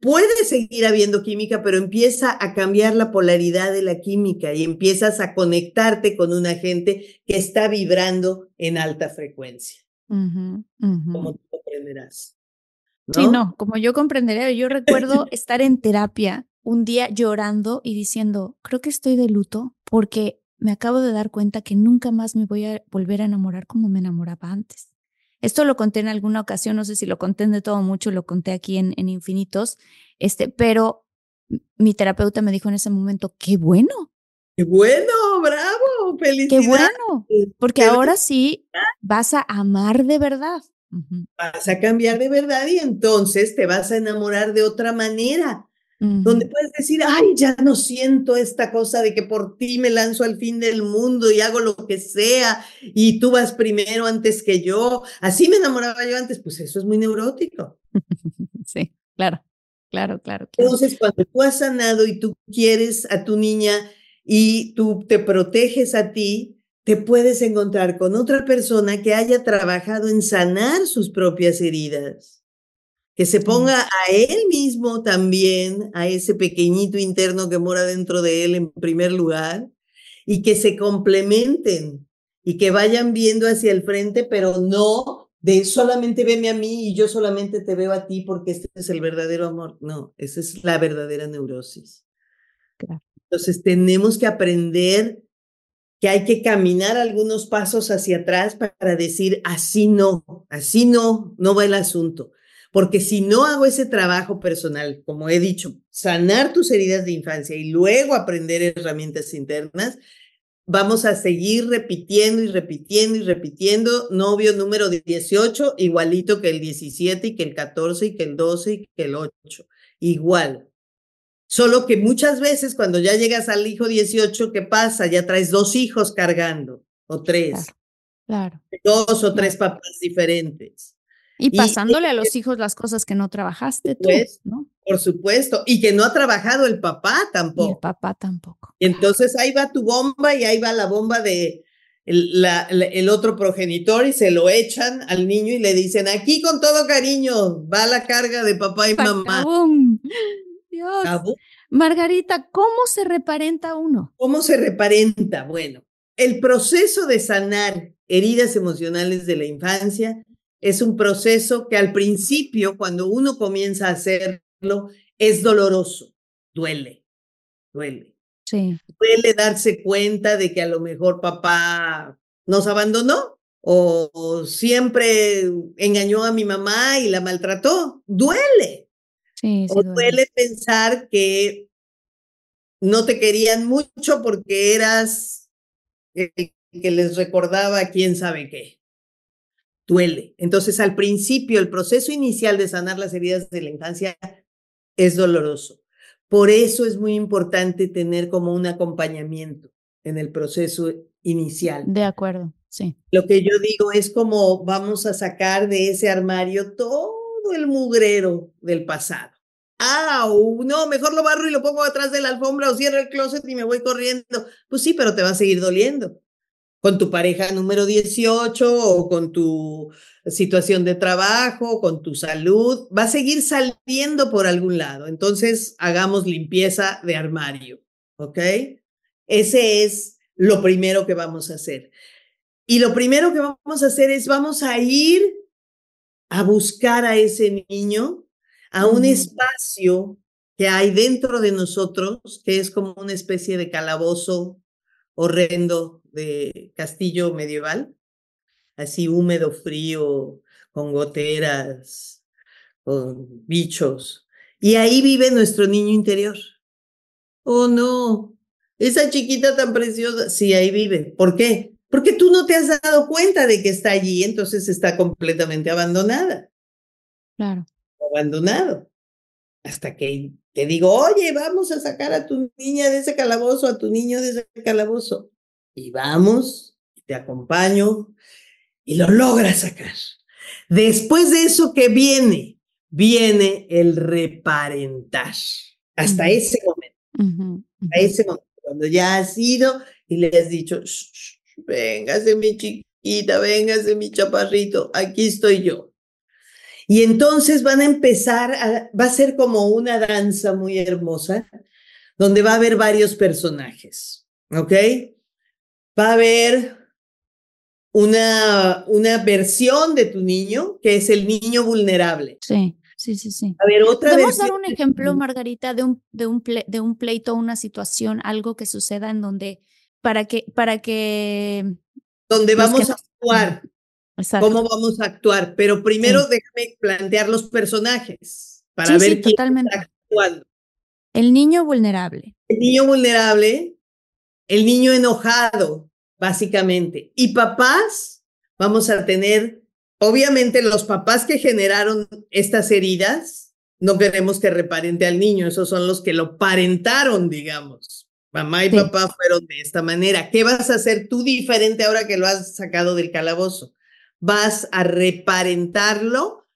Speaker 3: puede seguir habiendo química, pero empieza a cambiar la polaridad de la química y empiezas a conectarte con una gente que está vibrando en alta frecuencia, como tú comprenderás.
Speaker 1: Sí, no, como yo comprendería, yo recuerdo estar en terapia un día llorando y diciendo, creo que estoy de luto porque me acabo de dar cuenta que nunca más me voy a volver a enamorar como me enamoraba antes. Esto lo conté en alguna ocasión, no sé si lo conté de todo mucho, lo conté aquí en, en Infinitos, este, pero mi terapeuta me dijo en ese momento, qué bueno.
Speaker 3: Qué bueno, bravo, felicidades.
Speaker 1: Qué bueno, porque ahora sí vas a amar de verdad.
Speaker 3: Vas a cambiar de verdad y entonces te vas a enamorar de otra manera, donde puedes decir, ay, ya no siento esta cosa de que por ti me lanzo al fin del mundo y hago lo que sea y tú vas primero antes que yo. Así me enamoraba yo antes, pues eso es muy neurótico.
Speaker 1: sí, claro, claro, claro.
Speaker 3: Entonces, cuando tú has sanado y tú quieres a tu niña y tú te proteges a ti, te puedes encontrar con otra persona que haya trabajado en sanar sus propias heridas, que se ponga a él mismo también, a ese pequeñito interno que mora dentro de él en primer lugar, y que se complementen y que vayan viendo hacia el frente, pero no de solamente veme a mí y yo solamente te veo a ti porque este es el verdadero amor. No, esa es la verdadera neurosis. Entonces tenemos que aprender que hay que caminar algunos pasos hacia atrás para decir, así no, así no, no va el asunto. Porque si no hago ese trabajo personal, como he dicho, sanar tus heridas de infancia y luego aprender herramientas internas, vamos a seguir repitiendo y repitiendo y repitiendo novio número 18, igualito que el 17 y que el 14 y que el 12 y que el 8. Igual, Solo que muchas veces cuando ya llegas al hijo 18, ¿qué pasa? Ya traes dos hijos cargando, o tres.
Speaker 1: Claro.
Speaker 3: Dos o tres papás diferentes.
Speaker 1: Y pasándole a los hijos las cosas que no trabajaste tú,
Speaker 3: pues,
Speaker 1: ¿no?
Speaker 3: Por supuesto. Y que no ha trabajado el papá tampoco. Y
Speaker 1: el papá tampoco.
Speaker 3: entonces ahí va tu bomba y ahí va la bomba de el, el, otro progenitor y se lo echan al niño y le dicen, aquí con todo cariño, va la carga de papá y mamá.
Speaker 1: Dios. Margarita, ¿cómo se reparenta uno?
Speaker 3: ¿Cómo se reparenta? Bueno, el proceso de sanar heridas emocionales de la infancia es un proceso que al principio, cuando uno comienza a hacerlo, es doloroso, duele, duele.
Speaker 1: Sí.
Speaker 3: Duele darse cuenta de que a lo mejor papá nos abandonó o siempre engañó a mi mamá y la maltrató. Duele.
Speaker 1: Sí,
Speaker 3: o duele pensar que no te querían mucho porque eras el que les recordaba quién sabe qué. Duele. Entonces, al principio, el proceso inicial de sanar las heridas de la infancia es doloroso. Por eso es muy importante tener como un acompañamiento en el proceso inicial.
Speaker 1: De acuerdo, sí.
Speaker 3: Lo que yo digo es como vamos a sacar de ese armario todo el mugrero del pasado. ¡Au! No, mejor lo barro y lo pongo atrás de la alfombra o cierro el closet y me voy corriendo. Pues sí, pero te va a seguir doliendo. Con tu pareja número 18 o con tu situación de trabajo, con tu salud, va a seguir saliendo por algún lado. Entonces, hagamos limpieza de armario, ¿ok? Ese es lo primero que vamos a hacer. Y lo primero que vamos a hacer es vamos a ir a buscar a ese niño a un espacio que hay dentro de nosotros, que es como una especie de calabozo horrendo de castillo medieval, así húmedo, frío, con goteras, con bichos. Y ahí vive nuestro niño interior. Oh, no, esa chiquita tan preciosa, sí, ahí vive. ¿Por qué? Porque tú no te has dado cuenta de que está allí, entonces está completamente abandonada.
Speaker 1: Claro.
Speaker 3: Abandonado. Hasta que te digo, oye, vamos a sacar a tu niña de ese calabozo, a tu niño de ese calabozo. Y vamos, te acompaño y lo logras sacar. Después de eso que viene, viene el reparentar. Hasta ese momento. A ese momento cuando ya has ido y le has dicho, véngase mi chiquita, véngase mi chaparrito, aquí estoy yo. Y entonces van a empezar, a, va a ser como una danza muy hermosa, donde va a haber varios personajes, ¿ok? Va a haber una, una versión de tu niño, que es el niño vulnerable.
Speaker 1: Sí. Sí, sí, sí.
Speaker 3: A ver, otra
Speaker 1: ¿Podemos dar un ejemplo, Margarita, de un, de un, de un pleito, una situación, algo que suceda en donde, para que, para que...
Speaker 3: Donde vamos a actuar. Exacto. ¿Cómo vamos a actuar? Pero primero déjame plantear los personajes para ver quién
Speaker 1: totalmente. está actuando. El niño vulnerable.
Speaker 3: El niño vulnerable, el niño enojado, básicamente. Y papás, vamos a tener Obviamente los papás que generaron estas heridas, no queremos que reparente al niño, esos son los que lo parentaron, digamos. Mamá y papá fueron de esta manera. ¿Qué vas a hacer tú diferente ahora que lo has sacado del calabozo? Vas a reparentarlo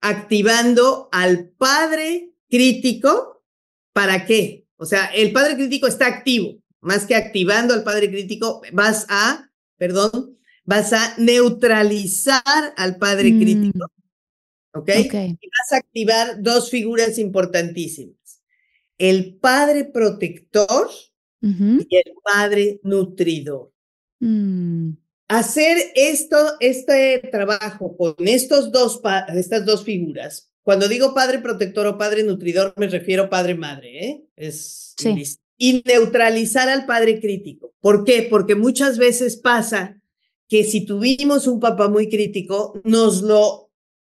Speaker 3: activando al padre crítico. ¿Para qué? O sea, el padre crítico está activo. Más que activando al padre crítico, vas a, perdón, vas a neutralizar al padre mm. crítico, ¿ok? Y vas a activar dos figuras importantísimas. El padre protector y el padre nutridor.
Speaker 1: Mm.
Speaker 3: Hacer esto, este trabajo con estos dos, estas dos figuras, cuando digo padre protector o padre nutridor, me refiero a padre-madre, ¿eh? Es Y neutralizar al padre crítico. ¿Por qué? Porque muchas veces pasa que si tuvimos un papá muy crítico, nos lo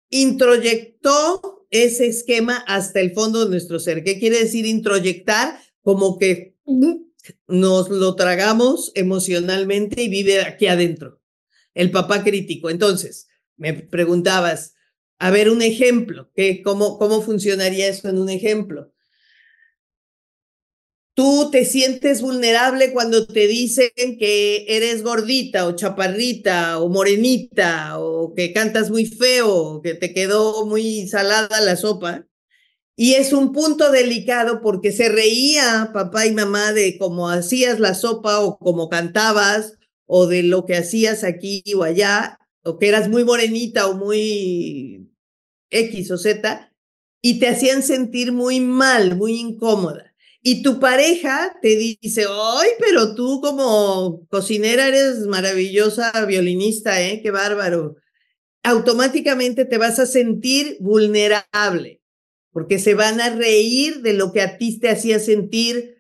Speaker 3: introyectó ese esquema hasta el fondo de nuestro ser. ¿Qué quiere decir introyectar? Como que nos lo tragamos emocionalmente y vive aquí adentro. El papá crítico. Entonces, me preguntabas, a ver un ejemplo, ¿qué, cómo, ¿cómo funcionaría eso en un ejemplo? Tú te sientes vulnerable cuando te dicen que eres gordita o chaparrita o morenita o que cantas muy feo que te quedó muy salada la sopa. Y es un punto delicado porque se reía papá y mamá de cómo hacías la sopa o cómo cantabas o de lo que hacías aquí o allá o que eras muy morenita o muy X o Z y te hacían sentir muy mal, muy incómoda y tu pareja te dice, ay, pero tú como cocinera eres maravillosa violinista, ¿eh? Qué bárbaro. Automáticamente te vas a sentir vulnerable, porque se van a reír de lo que a ti te hacía sentir,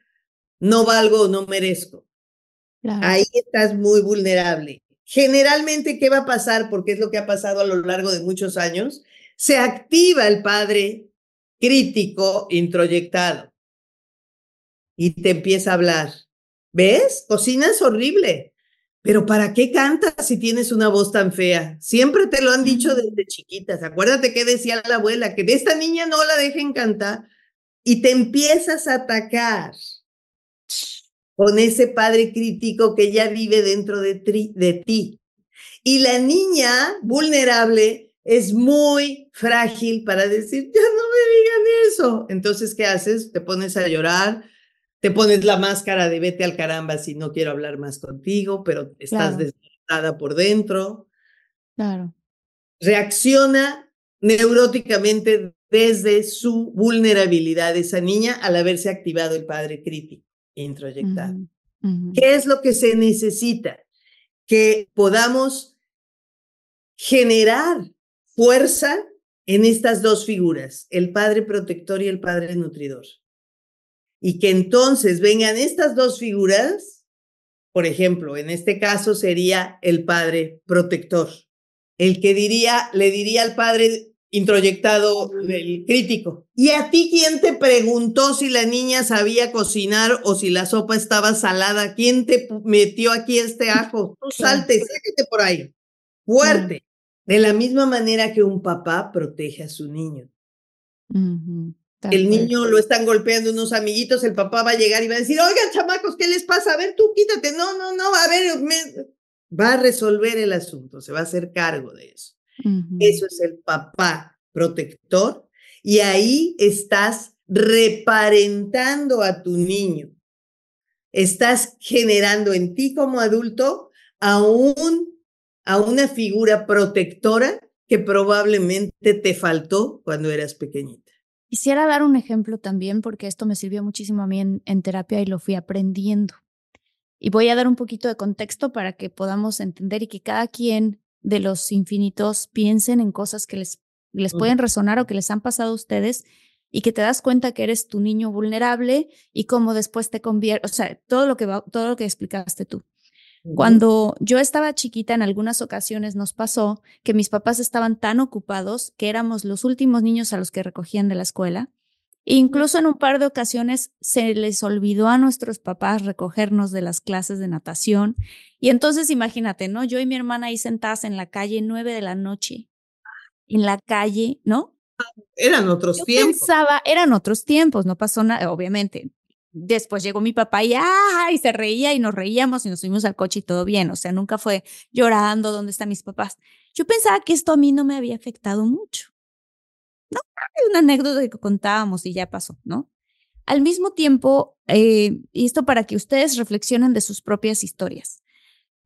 Speaker 3: no valgo o no merezco. Ahí estás muy vulnerable. Generalmente, ¿qué va a pasar? Porque es lo que ha pasado a lo largo de muchos años. Se activa el padre crítico introyectado. Y te empieza a hablar. ¿Ves? Cocinas horrible. Pero ¿para qué cantas si tienes una voz tan fea? Siempre te lo han dicho desde chiquitas. Acuérdate que decía la abuela, que de esta niña no la dejen cantar. Y te empiezas a atacar con ese padre crítico que ya vive dentro de, de ti. Y la niña vulnerable es muy frágil para decir, ya no me digan eso. Entonces, ¿qué haces? Te pones a llorar, te pones la máscara de vete al caramba si no quiero hablar más contigo, pero estás claro. por dentro.
Speaker 1: Claro.
Speaker 3: Reacciona neuróticamente desde su vulnerabilidad esa niña al haberse activado el padre crítico introyectado. ¿Qué es lo que se necesita? Que podamos generar fuerza en estas dos figuras, el padre protector y el padre nutridor y que entonces vengan estas dos figuras, por ejemplo, en este caso sería el padre protector, el que diría, le diría al padre introyectado el crítico. ¿Y a ti quién te preguntó si la niña sabía cocinar o si la sopa estaba salada? ¿Quién te metió aquí este ajo? Tú salte, sáquete por ahí. Fuerte. De la misma manera que un papá protege a su niño el niño lo están golpeando unos amiguitos, el papá va a llegar y va a decir, oigan, chamacos, ¿qué les pasa? A ver, tú quítate. No, no, no, a ver, va a resolver el asunto, se va a hacer cargo de eso. Eso es el papá protector y ahí estás reparentando a tu niño. Estás generando en ti como adulto a, un, a una figura protectora que probablemente te faltó cuando eras pequeñito.
Speaker 1: Quisiera dar un ejemplo también porque esto me sirvió muchísimo a mí en, terapia y lo fui aprendiendo. Y voy a dar un poquito de contexto para que podamos entender y que cada quien de los infinitos piensen en cosas que les, les pueden resonar o que les han pasado a ustedes y que te das cuenta que eres tu niño vulnerable y cómo después te convierte, o sea, todo lo que todo lo que explicaste tú. Cuando yo estaba chiquita, en algunas ocasiones nos pasó que mis papás estaban tan ocupados que éramos los últimos niños a los que recogían de la escuela. incluso en un par de ocasiones se les olvidó a nuestros papás recogernos de las clases de natación. Y entonces imagínate, ¿no? Yo y mi hermana ahí sentadas en la calle, nueve de la noche, en la calle, ¿no?
Speaker 3: Eran otros
Speaker 1: yo
Speaker 3: tiempos.
Speaker 1: Pensaba, eran otros tiempos, no pasó nada, obviamente, Después llegó mi papá y, ¡ah! y se reía y nos reíamos y nos subimos al coche y todo bien. O sea, nunca fue llorando, ¿dónde están mis papás? Yo pensaba que esto a mí no me había afectado mucho. No, es una anécdota que contábamos y ya pasó, ¿no? Al mismo tiempo, eh, y esto para que ustedes reflexionen de sus propias historias.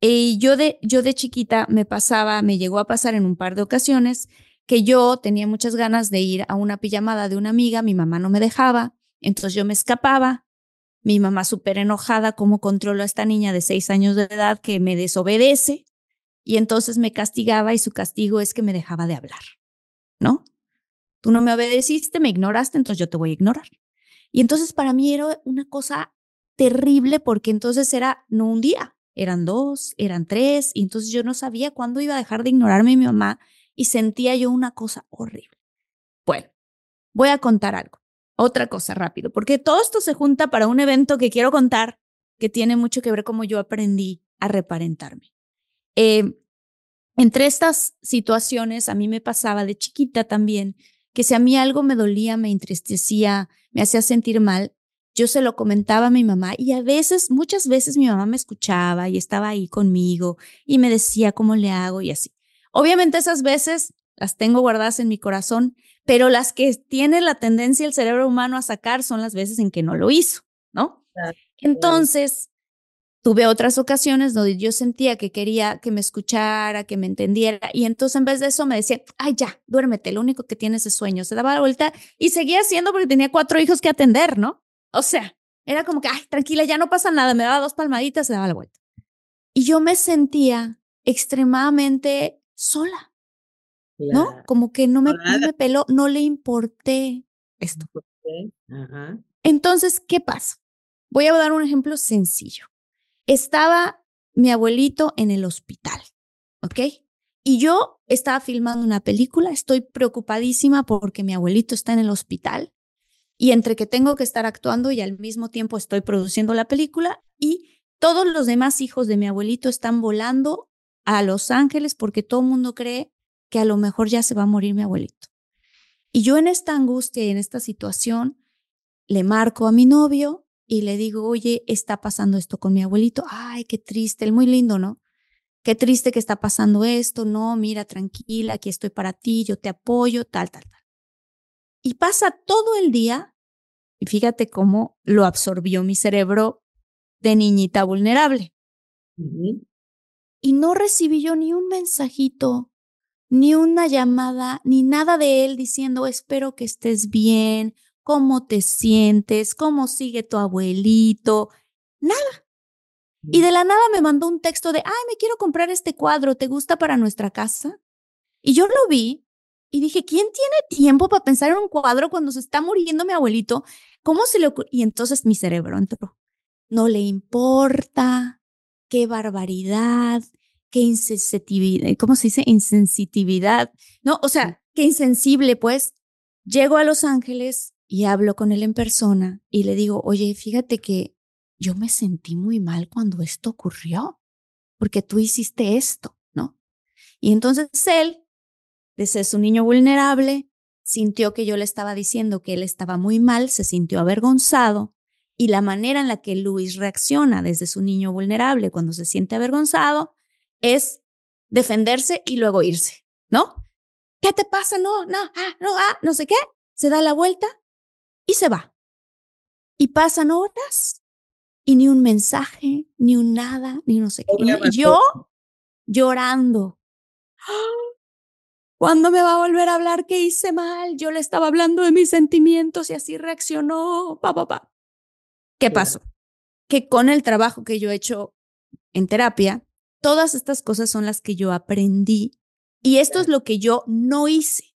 Speaker 1: Eh, yo, de, yo de chiquita me pasaba, me llegó a pasar en un par de ocasiones que yo tenía muchas ganas de ir a una pijamada de una amiga, mi mamá no me dejaba, entonces yo me escapaba, mi mamá súper enojada, cómo controlo a esta niña de seis años de edad que me desobedece y entonces me castigaba y su castigo es que me dejaba de hablar, ¿no? Tú no me obedeciste, me ignoraste, entonces yo te voy a ignorar. Y entonces para mí era una cosa terrible porque entonces era no un día, eran dos, eran tres, y entonces yo no sabía cuándo iba a dejar de ignorarme mi mamá y sentía yo una cosa horrible. Bueno, voy a contar algo otra cosa rápido, porque todo esto se junta para un evento que quiero contar que tiene mucho que ver cómo yo aprendí a reparentarme. Eh, entre estas situaciones, a mí me pasaba de chiquita también que si a mí algo me dolía, me entristecía, me hacía sentir mal, yo se lo comentaba a mi mamá y a veces, muchas veces mi mamá me escuchaba y estaba ahí conmigo y me decía cómo le hago y así. Obviamente esas veces las tengo guardadas en mi corazón, pero las que tiene la tendencia el cerebro humano a sacar son las veces en que no lo hizo, ¿no? Entonces, tuve otras ocasiones donde yo sentía que quería que me escuchara, que me entendiera, y entonces en vez de eso me decía, ay, ya, duérmete, lo único que tienes es sueño. Se daba la vuelta y seguía haciendo porque tenía cuatro hijos que atender, ¿no? O sea, era como que, ay, tranquila, ya no pasa nada, me daba dos palmaditas, se daba la vuelta. Y yo me sentía extremadamente sola. ¿No? Como que no me, no me peló, no le importé esto. Entonces, ¿qué pasa? Voy a dar un ejemplo sencillo. Estaba mi abuelito en el hospital, ¿ok? Y yo estaba filmando una película, estoy preocupadísima porque mi abuelito está en el hospital y entre que tengo que estar actuando y al mismo tiempo estoy produciendo la película y todos los demás hijos de mi abuelito están volando a Los Ángeles porque todo el mundo cree que a lo mejor ya se va a morir mi abuelito. Y yo en esta angustia y en esta situación le marco a mi novio y le digo, oye, está pasando esto con mi abuelito. Ay, qué triste, él muy lindo, ¿no? Qué triste que está pasando esto. No, mira, tranquila, aquí estoy para ti, yo te apoyo, tal, tal, tal. Y pasa todo el día, y fíjate cómo lo absorbió mi cerebro de niñita vulnerable. Y no recibí yo ni un mensajito, ni una llamada, ni nada de él diciendo, espero que estés bien, cómo te sientes, cómo sigue tu abuelito, nada. Y de la nada me mandó un texto de, ay, me quiero comprar este cuadro, ¿te gusta para nuestra casa? Y yo lo vi y dije, ¿quién tiene tiempo para pensar en un cuadro cuando se está muriendo mi abuelito? ¿Cómo se le ocurre? Y entonces mi cerebro entró. No le importa, qué barbaridad, qué insensitividad, ¿cómo se dice? Insensitividad. No, o sea, qué insensible, pues. Llego a Los Ángeles y hablo con él en persona y le digo, oye, fíjate que yo me sentí muy mal cuando esto ocurrió, porque tú hiciste esto, ¿no? Y entonces él, desde su niño vulnerable, sintió que yo le estaba diciendo que él estaba muy mal, se sintió avergonzado y la manera en la que Luis reacciona desde su niño vulnerable cuando se siente avergonzado es defenderse y luego irse, ¿no? ¿Qué te pasa? No, no, ah, no, ah, no sé qué. Se da la vuelta y se va. Y pasan horas y ni un mensaje, ni un nada, ni no sé qué. Y yo llorando. ¿Cuándo me va a volver a hablar que hice mal? Yo le estaba hablando de mis sentimientos y así reaccionó. Pa, pa, pa. ¿Qué pasó? Que con el trabajo que yo he hecho en terapia, todas estas cosas son las que yo aprendí y esto es lo que yo no hice.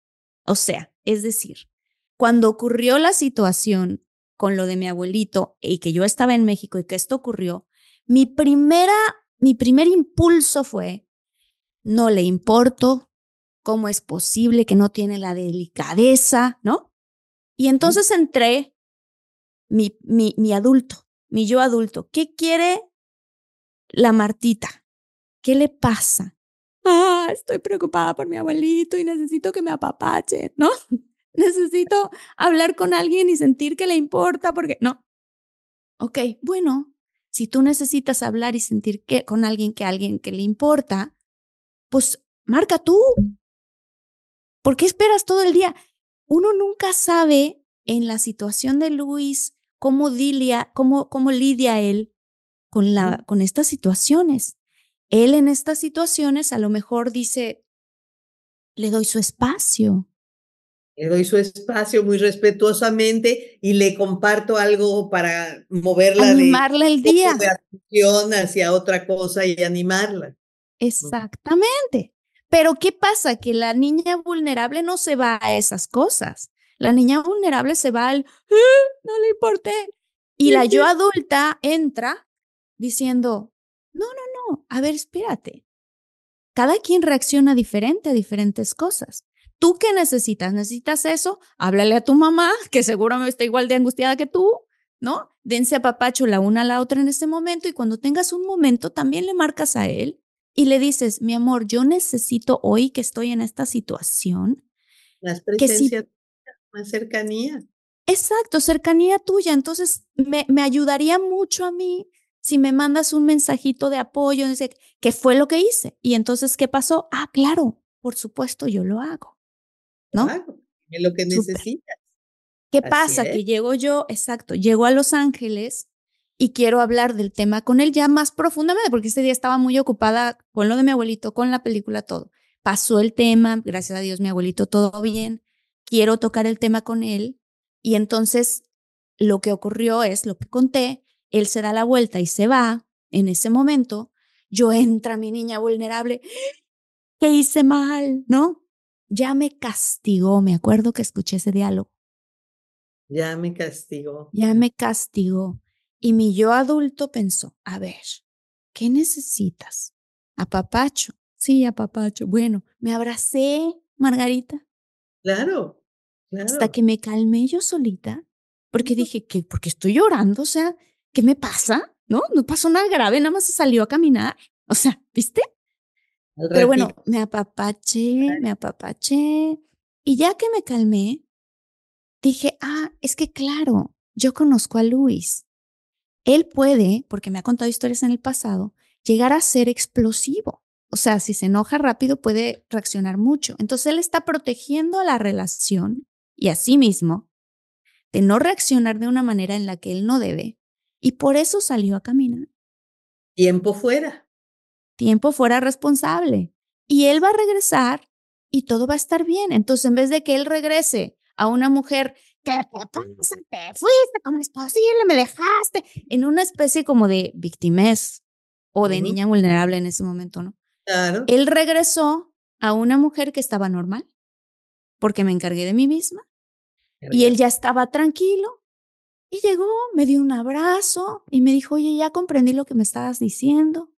Speaker 1: O sea, es decir, cuando ocurrió la situación con lo de mi abuelito y que yo estaba en México y que esto ocurrió, mi primera, mi primer impulso fue, no le importo, cómo es posible que no tiene la delicadeza, ¿no? Y entonces entré mi, mi, mi adulto, mi yo adulto, ¿qué quiere la Martita? ¿Qué le pasa? Ah, estoy preocupada por mi abuelito y necesito que me apapache, ¿no? necesito hablar con alguien y sentir que le importa, porque no. Ok, bueno, si tú necesitas hablar y sentir que con alguien que alguien que le importa, pues marca tú. ¿Por qué esperas todo el día? Uno nunca sabe en la situación de Luis cómo lidia, cómo, cómo lidia él con, la, con estas situaciones. Él en estas situaciones a lo mejor dice, le doy su espacio,
Speaker 3: le doy su espacio muy respetuosamente y le comparto algo para moverla
Speaker 1: animarla el día
Speaker 3: de atención hacia otra cosa y animarla.
Speaker 1: Exactamente. Pero ¿qué pasa? Que la niña vulnerable no se va a esas cosas. La niña vulnerable se va al, ah, no le importé. Y la yo adulta entra diciendo, no, no, no, a ver, espérate. Cada quien reacciona diferente a diferentes cosas. ¿Tú qué necesitas? ¿Necesitas eso? Háblale a tu mamá, que seguro está igual de angustiada que tú, ¿no? Dense a papacho la una a la otra en este momento y cuando tengas un momento también le marcas a él y le dices, mi amor, yo necesito hoy que estoy en esta situación.
Speaker 3: Más presencia, más cercanía.
Speaker 1: Exacto, cercanía tuya. Entonces, me, me ayudaría mucho a mí si me mandas un mensajito de apoyo, dice, ¿qué fue lo que hice? Y entonces, ¿qué pasó? Ah, claro, por supuesto, yo lo hago. ¿no?
Speaker 3: es lo que necesitas.
Speaker 1: ¿Qué pasa? Que llego yo, exacto, llego a Los Ángeles y quiero hablar del tema con él ya más profundamente, porque ese día estaba muy ocupada con lo de mi abuelito, con la película, todo. Pasó el tema, gracias a Dios, mi abuelito, todo bien. Quiero tocar el tema con él. Y entonces lo que ocurrió es lo que conté, él se da la vuelta y se va. En ese momento, yo entra mi niña vulnerable. ¿Qué hice mal? ¿No? ya me castigó, me acuerdo que escuché ese diálogo.
Speaker 3: Ya me castigó.
Speaker 1: Ya me castigó. Y mi yo adulto pensó, a ver, ¿qué necesitas? Apapacho. Sí, apapacho. Bueno, me abracé, Margarita.
Speaker 3: Claro,
Speaker 1: Hasta que me calmé yo solita, porque dije, ¿qué? Porque estoy llorando, o sea, ¿qué me pasa? No, no pasó nada grave, nada más se salió a caminar. O sea, ¿viste? Pero bueno, me apapaché, me apapaché. Y ya que me calmé, dije, ah, es que claro, yo conozco a Luis. Él puede, porque me ha contado historias en el pasado, llegar a ser explosivo. O sea, si se enoja rápido puede reaccionar mucho. Entonces él está protegiendo a la relación y a sí mismo de no reaccionar de una manera en la que él no debe. Y por eso salió a caminar.
Speaker 3: Tiempo fuera.
Speaker 1: Tiempo fuera responsable. Y él va a regresar y todo va a estar bien. Entonces, en vez de que él regrese a una mujer que te fuiste, ¿cómo es posible? Me dejaste en una especie como de victimez o de niña vulnerable en ese momento, ¿no?
Speaker 3: Claro.
Speaker 1: Él regresó a una mujer que estaba normal porque me encargué de mí misma y él ya estaba tranquilo y llegó, me dio un abrazo y me dijo, oye, ya comprendí lo que me estabas diciendo.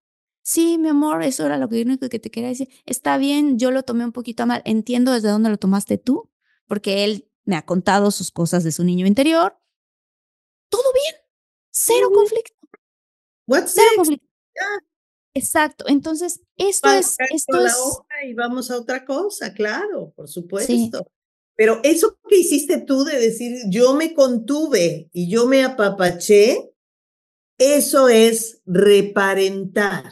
Speaker 1: Sí, mi amor, eso era lo único que te quería decir. Está bien, yo lo tomé un poquito mal. Entiendo desde dónde lo tomaste tú, porque él me ha contado sus cosas de su niño interior. Todo bien, cero conflicto.
Speaker 3: cero
Speaker 1: conflicto. Exacto. Entonces, esto es. Esto es...
Speaker 3: y vamos a otra cosa, claro, por supuesto. Pero eso que hiciste tú de decir, yo me contuve y yo me apapaché, eso es reparentar.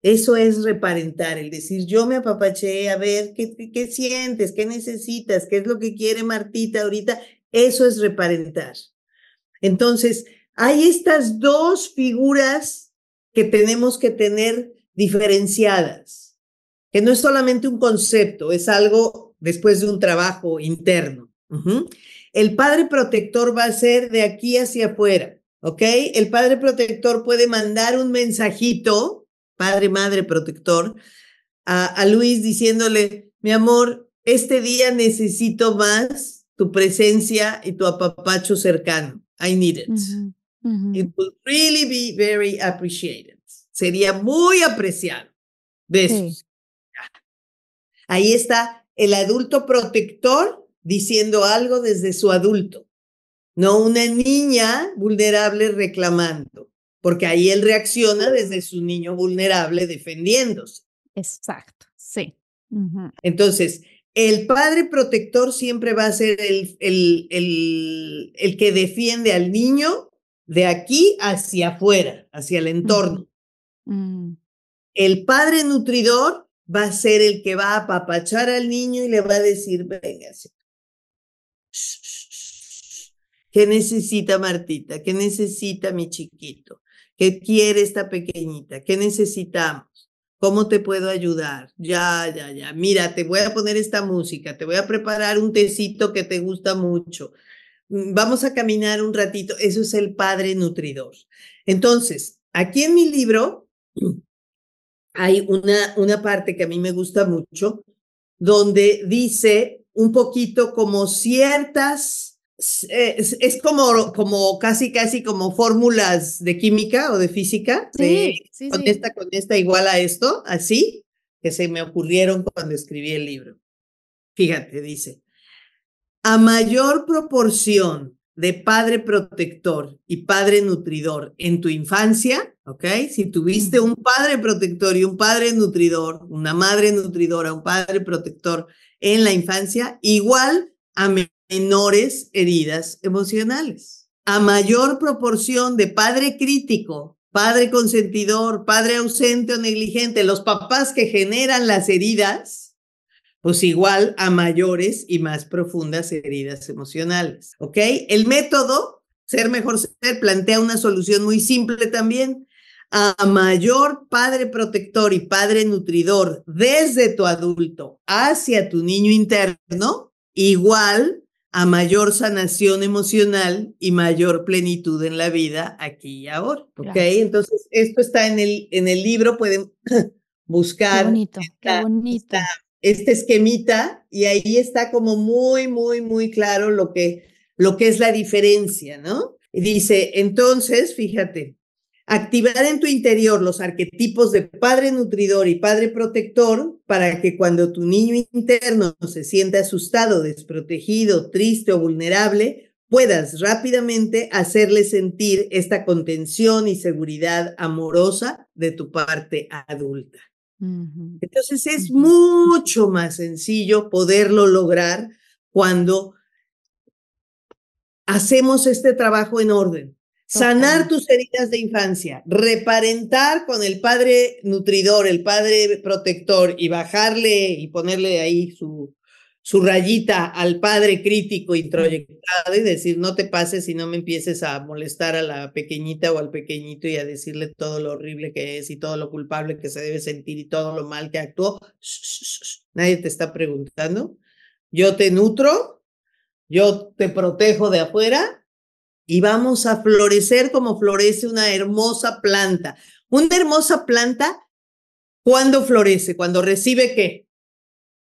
Speaker 3: Eso es reparentar, el decir, yo me apapaché, a ver, ¿qué, ¿qué sientes? ¿Qué necesitas? ¿Qué es lo que quiere Martita ahorita? Eso es reparentar. Entonces, hay estas dos figuras que tenemos que tener diferenciadas, que no es solamente un concepto, es algo después de un trabajo interno. El padre protector va a ser de aquí hacia afuera, ¿ok? El padre protector puede mandar un mensajito padre, madre, protector, a, Luis diciéndole, mi amor, este día necesito más tu presencia y tu apapacho cercano. I need it. It will really be very appreciated. Sería muy apreciado. Besos. Ahí está el adulto protector diciendo algo desde su adulto, no una niña vulnerable reclamando porque ahí él reacciona desde su niño vulnerable defendiéndose.
Speaker 1: Exacto, sí.
Speaker 3: Entonces, el padre protector siempre va a ser el, el, el, el, que defiende al niño de aquí hacia afuera, hacia el entorno.
Speaker 1: Mm.
Speaker 3: El padre nutridor va a ser el que va a apapachar al niño y le va a decir, venga, ¿qué necesita Martita? ¿Qué necesita mi chiquito? ¿Qué quiere esta pequeñita? ¿Qué necesitamos? ¿Cómo te puedo ayudar? Ya, ya, ya. Mira, te voy a poner esta música, te voy a preparar un tecito que te gusta mucho. Vamos a caminar un ratito. Eso es el padre nutridor. Entonces, aquí en mi libro hay una, una parte que a mí me gusta mucho, donde dice un poquito como ciertas es, como, como casi, casi como fórmulas de química o de física.
Speaker 1: Sí, sí,
Speaker 3: con esta, con esta igual a esto, así, que se me ocurrieron cuando escribí el libro. Fíjate, dice, a mayor proporción de padre protector y padre nutridor en tu infancia, ¿ok? Si tuviste un padre protector y un padre nutridor, una madre nutridora, un padre protector en la infancia, igual a menores heridas emocionales. A mayor proporción de padre crítico, padre consentidor, padre ausente o negligente, los papás que generan las heridas, pues igual a mayores y más profundas heridas emocionales. ¿Ok? El método, ser mejor ser, plantea una solución muy simple también. A mayor padre protector y padre nutridor desde tu adulto hacia tu niño interno, igual a mayor sanación emocional y mayor plenitud en la vida aquí y ahora. ¿Ok? Entonces, esto está en el, en el libro, pueden buscar.
Speaker 1: Qué bonito, qué bonito.
Speaker 3: este esquemita y ahí está como muy, muy, muy claro lo que, lo que es la diferencia, ¿no? Y dice, entonces, fíjate, activar en tu interior los arquetipos de padre nutridor y padre protector para que cuando tu niño interno se sienta asustado, desprotegido, triste o vulnerable, puedas rápidamente hacerle sentir esta contención y seguridad amorosa de tu parte adulta. Entonces es mucho más sencillo poderlo lograr cuando hacemos este trabajo en orden. Sanar tus heridas de infancia, reparentar con el padre nutridor, el padre protector y bajarle y ponerle ahí su, su rayita al padre crítico introyectado y decir, no te pases y no me empieces a molestar a la pequeñita o al pequeñito y a decirle todo lo horrible que es y todo lo culpable que se debe sentir y todo lo mal que actuó. Nadie te está preguntando. Yo te nutro, yo te protejo de afuera y vamos a florecer como florece una hermosa planta. Una hermosa planta, ¿cuándo florece? Cuando recibe qué?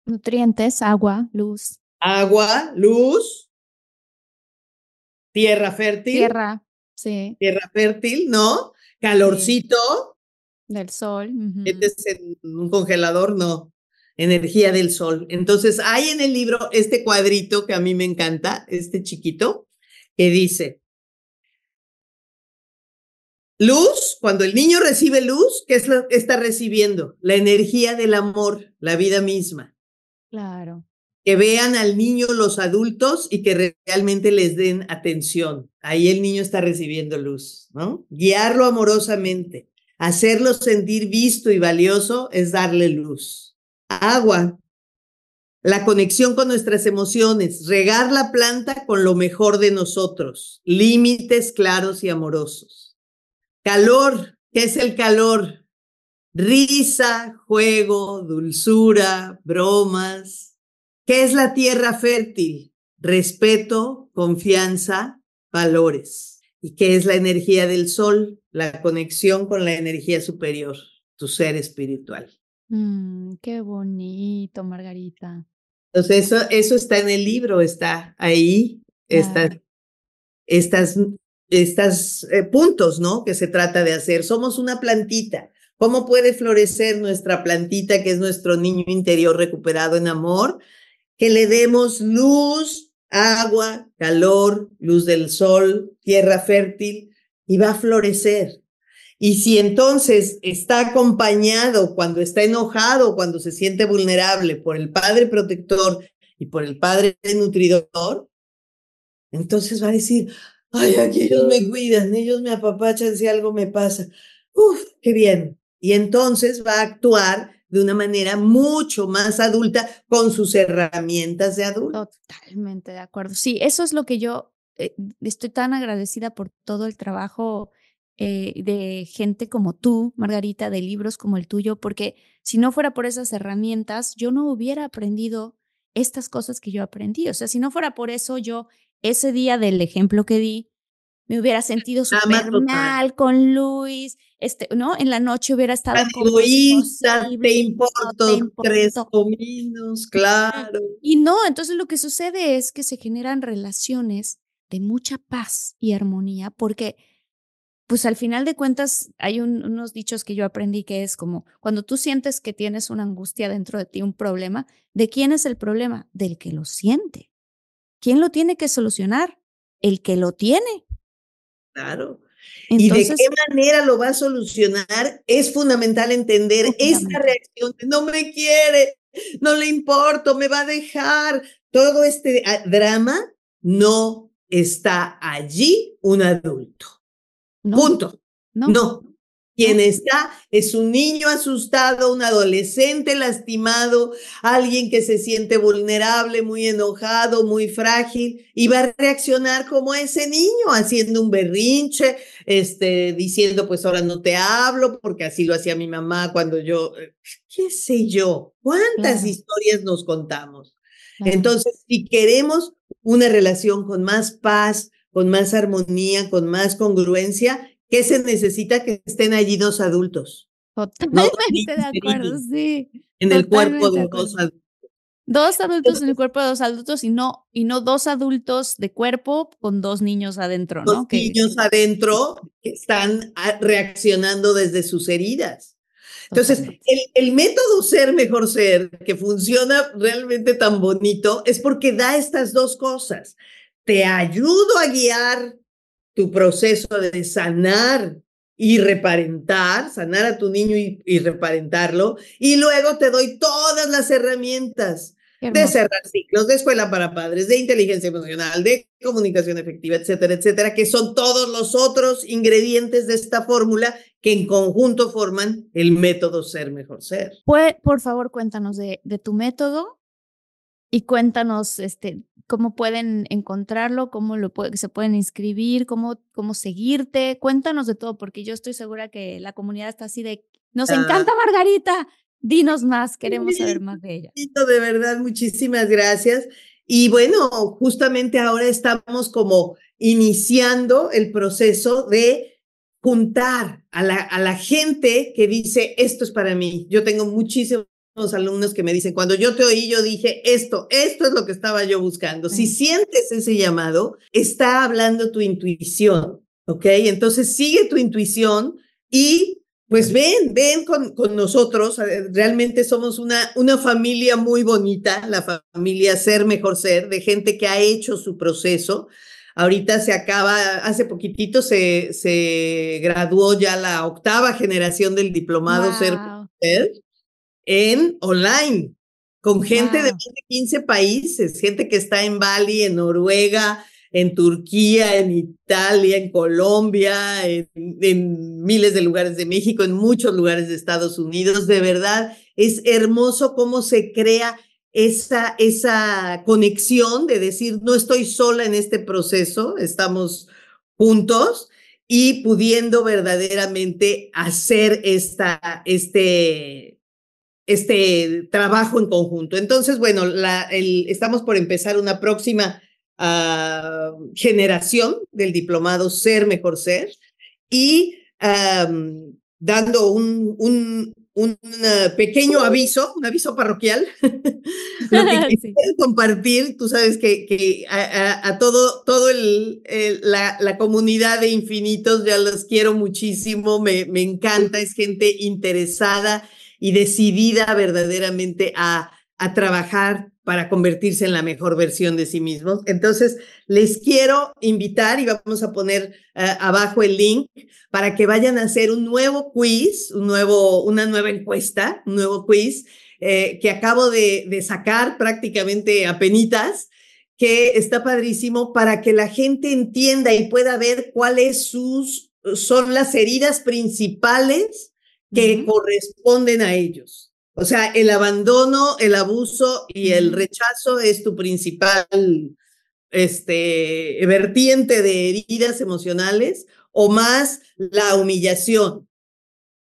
Speaker 1: Nutrientes, agua, luz.
Speaker 3: Agua, luz, tierra fértil.
Speaker 1: Tierra, sí.
Speaker 3: Tierra fértil, ¿no? Calorcito.
Speaker 1: Del sol.
Speaker 3: Este es un congelador, no. Energía del sol. Entonces, hay en el libro este cuadrito que a mí me encanta, este chiquito, que dice, Luz, cuando el niño recibe luz, ¿qué es lo que está recibiendo? La energía del amor, la vida misma.
Speaker 1: Claro.
Speaker 3: Que vean al niño los adultos y que realmente les den atención. Ahí el niño está recibiendo luz, ¿no? Guiarlo amorosamente, hacerlo sentir visto y valioso es darle luz. Agua, la conexión con nuestras emociones, regar la planta con lo mejor de nosotros, límites claros y amorosos. Calor, ¿qué es el calor? Risa, juego, dulzura, bromas. ¿Qué es la tierra fértil? Respeto, confianza, valores. ¿Y qué es la energía del sol? La conexión con la energía superior, tu ser espiritual.
Speaker 1: Mm, qué bonito, Margarita.
Speaker 3: Entonces, eso, eso está en el libro, está ahí, estas, estas, estas eh, puntos, ¿no? Que se trata de hacer. Somos una plantita ¿Cómo puede florecer nuestra plantita, que es nuestro niño interior recuperado en amor? Que le demos luz, agua, calor, luz del sol, tierra fértil, y va a florecer. Y si entonces está acompañado cuando está enojado, cuando se siente vulnerable por el Padre protector y por el Padre nutridor, entonces va a decir, ay, aquí ellos me cuidan, ellos me apapachan si algo me pasa. Uf, qué bien y entonces va a actuar de una manera mucho más adulta con sus herramientas de adulto.
Speaker 1: Totalmente de acuerdo. Sí, eso es lo que yo eh, estoy tan agradecida por todo el trabajo eh, de gente como tú, Margarita, de libros como el tuyo, porque si no fuera por esas herramientas, yo no hubiera aprendido estas cosas que yo aprendí. O sea, si no fuera por eso, yo ese día del ejemplo que di, me hubiera sentido súper mal con Luis, este, ¿no? En la noche hubiera estado
Speaker 3: egoísta, te importo tres cominos, claro.
Speaker 1: Y no, entonces lo que sucede es que se generan relaciones de mucha paz y armonía, porque pues al final de cuentas hay unos dichos que yo aprendí que es como cuando tú sientes que tienes una angustia dentro de ti, un problema, ¿de quién es el problema? Del que lo siente. ¿Quién lo tiene que solucionar? El que lo tiene.
Speaker 3: Claro. y de qué manera lo va a solucionar es fundamental entender esa reacción de no me quiere, no le importo, me va a dejar. Todo este drama no está allí un adulto. Punto. No. no. Quien está es un niño asustado, un adolescente lastimado, alguien que se siente vulnerable, muy enojado, muy frágil, y va a reaccionar como ese niño, haciendo un berrinche, este, diciendo, pues ahora no te hablo, porque así lo hacía mi mamá cuando yo, eh, qué sé yo, cuántas historias nos contamos. Entonces, si queremos una relación con más paz, con más armonía, con más congruencia, ¿Qué se necesita que estén allí dos adultos?
Speaker 1: Totalmente de acuerdo, sí.
Speaker 3: En el cuerpo de dos adultos.
Speaker 1: Dos adultos en el cuerpo de dos adultos y no, y no dos adultos de cuerpo con dos niños adentro, ¿no?
Speaker 3: Dos niños adentro que están ah, reaccionando desde sus heridas. Entonces, el, el, método ser mejor ser, que funciona realmente tan bonito, es porque da estas dos cosas. Te ayudo a guiar tu proceso de sanar y reparentar, sanar a tu niño y, reparentarlo, y luego te doy todas las herramientas de cerrar ciclos, de escuela para padres, de inteligencia emocional, de comunicación efectiva, etcétera, etcétera, que son todos los otros ingredientes de esta fórmula que en conjunto forman el método ser mejor ser.
Speaker 1: Pues, por favor, cuéntanos de, de tu método y cuéntanos este, cómo pueden encontrarlo, cómo lo se pueden inscribir, cómo, cómo seguirte. Cuéntanos de todo, porque yo estoy segura que la comunidad está así de, nos ah. encanta Margarita, dinos más, queremos saber más de ella.
Speaker 3: De verdad, muchísimas gracias. Y bueno, justamente ahora estamos como iniciando el proceso de juntar a la, a la gente que dice, esto es para mí. Yo tengo muchísimo alumnos que me dicen, cuando yo te oí, yo dije, esto, esto es lo que estaba yo buscando. Si sientes ese llamado, está hablando tu intuición, ¿ok? Entonces sigue tu intuición y pues ven, ven con, con nosotros. Realmente somos una, una familia muy bonita, la familia Ser Mejor Ser, de gente que ha hecho su proceso. Ahorita se acaba, hace poquitito se, se graduó ya la octava generación del diplomado Ser Mejor Ser en online, con gente de más de 15 países, gente que está en Bali, en Noruega, en Turquía, en Italia, en Colombia, en, miles de lugares de México, en muchos lugares de Estados Unidos. De verdad, es hermoso cómo se crea esa, esa conexión de decir, no estoy sola en este proceso, estamos juntos y pudiendo verdaderamente hacer esta, este, este trabajo en conjunto. Entonces, bueno, la, el, estamos por empezar una próxima uh, generación del diplomado Ser Mejor Ser y um, dando un, un, un uh, pequeño aviso, un aviso parroquial, lo que sí. compartir, tú sabes que, que a, a, todo, todo el, el, la, la, comunidad de infinitos, ya los quiero muchísimo, me, me encanta, es gente interesada y decidida verdaderamente a, a trabajar para convertirse en la mejor versión de sí mismos. Entonces, les quiero invitar y vamos a poner uh, abajo el link para que vayan a hacer un nuevo quiz, un nuevo, una nueva encuesta, un nuevo quiz eh, que acabo de, de, sacar prácticamente a penitas, que está padrísimo para que la gente entienda y pueda ver cuáles sus, son las heridas principales que corresponden a ellos. O sea, el abandono, el abuso y el rechazo es tu principal este, vertiente de heridas emocionales o más la humillación,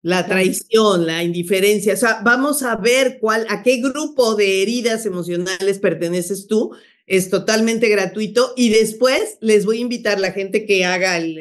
Speaker 3: la traición, la indiferencia. O sea, vamos a ver cuál, a qué grupo de heridas emocionales perteneces tú es totalmente gratuito y después les voy a invitar a la gente que haga el,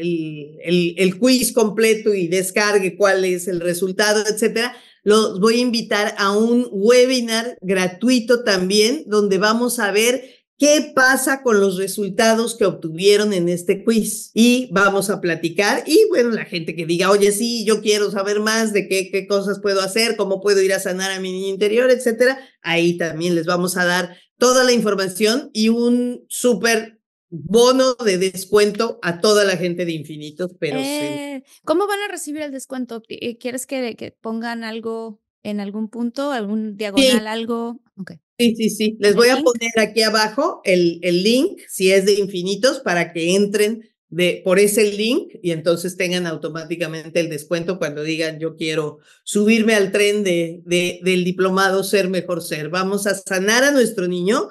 Speaker 3: el, el, quiz completo y descargue cuál es el resultado, etcétera. Los voy a invitar a un webinar gratuito también, donde vamos a ver qué pasa con los resultados que obtuvieron en este quiz. Y vamos a platicar. Y bueno, la gente que diga, oye, sí, yo quiero saber más de qué, qué cosas puedo hacer, cómo puedo ir a sanar a mi niño interior, etcétera. Ahí también les vamos a dar toda la información y un súper bono de descuento a toda la gente de Infinitos, pero
Speaker 1: eh, sí. ¿Cómo van a recibir el descuento? Eh, ¿Quieres que, que pongan algo en algún punto, algún diagonal,
Speaker 3: sí.
Speaker 1: algo?
Speaker 3: Okay. Sí, sí, sí. Les voy a poner aquí abajo el, el link, si es de Infinitos, para que entren de, por ese link y entonces tengan automáticamente el descuento cuando digan yo quiero subirme al tren de, de, del diplomado Ser Mejor Ser. Vamos a sanar a nuestro niño,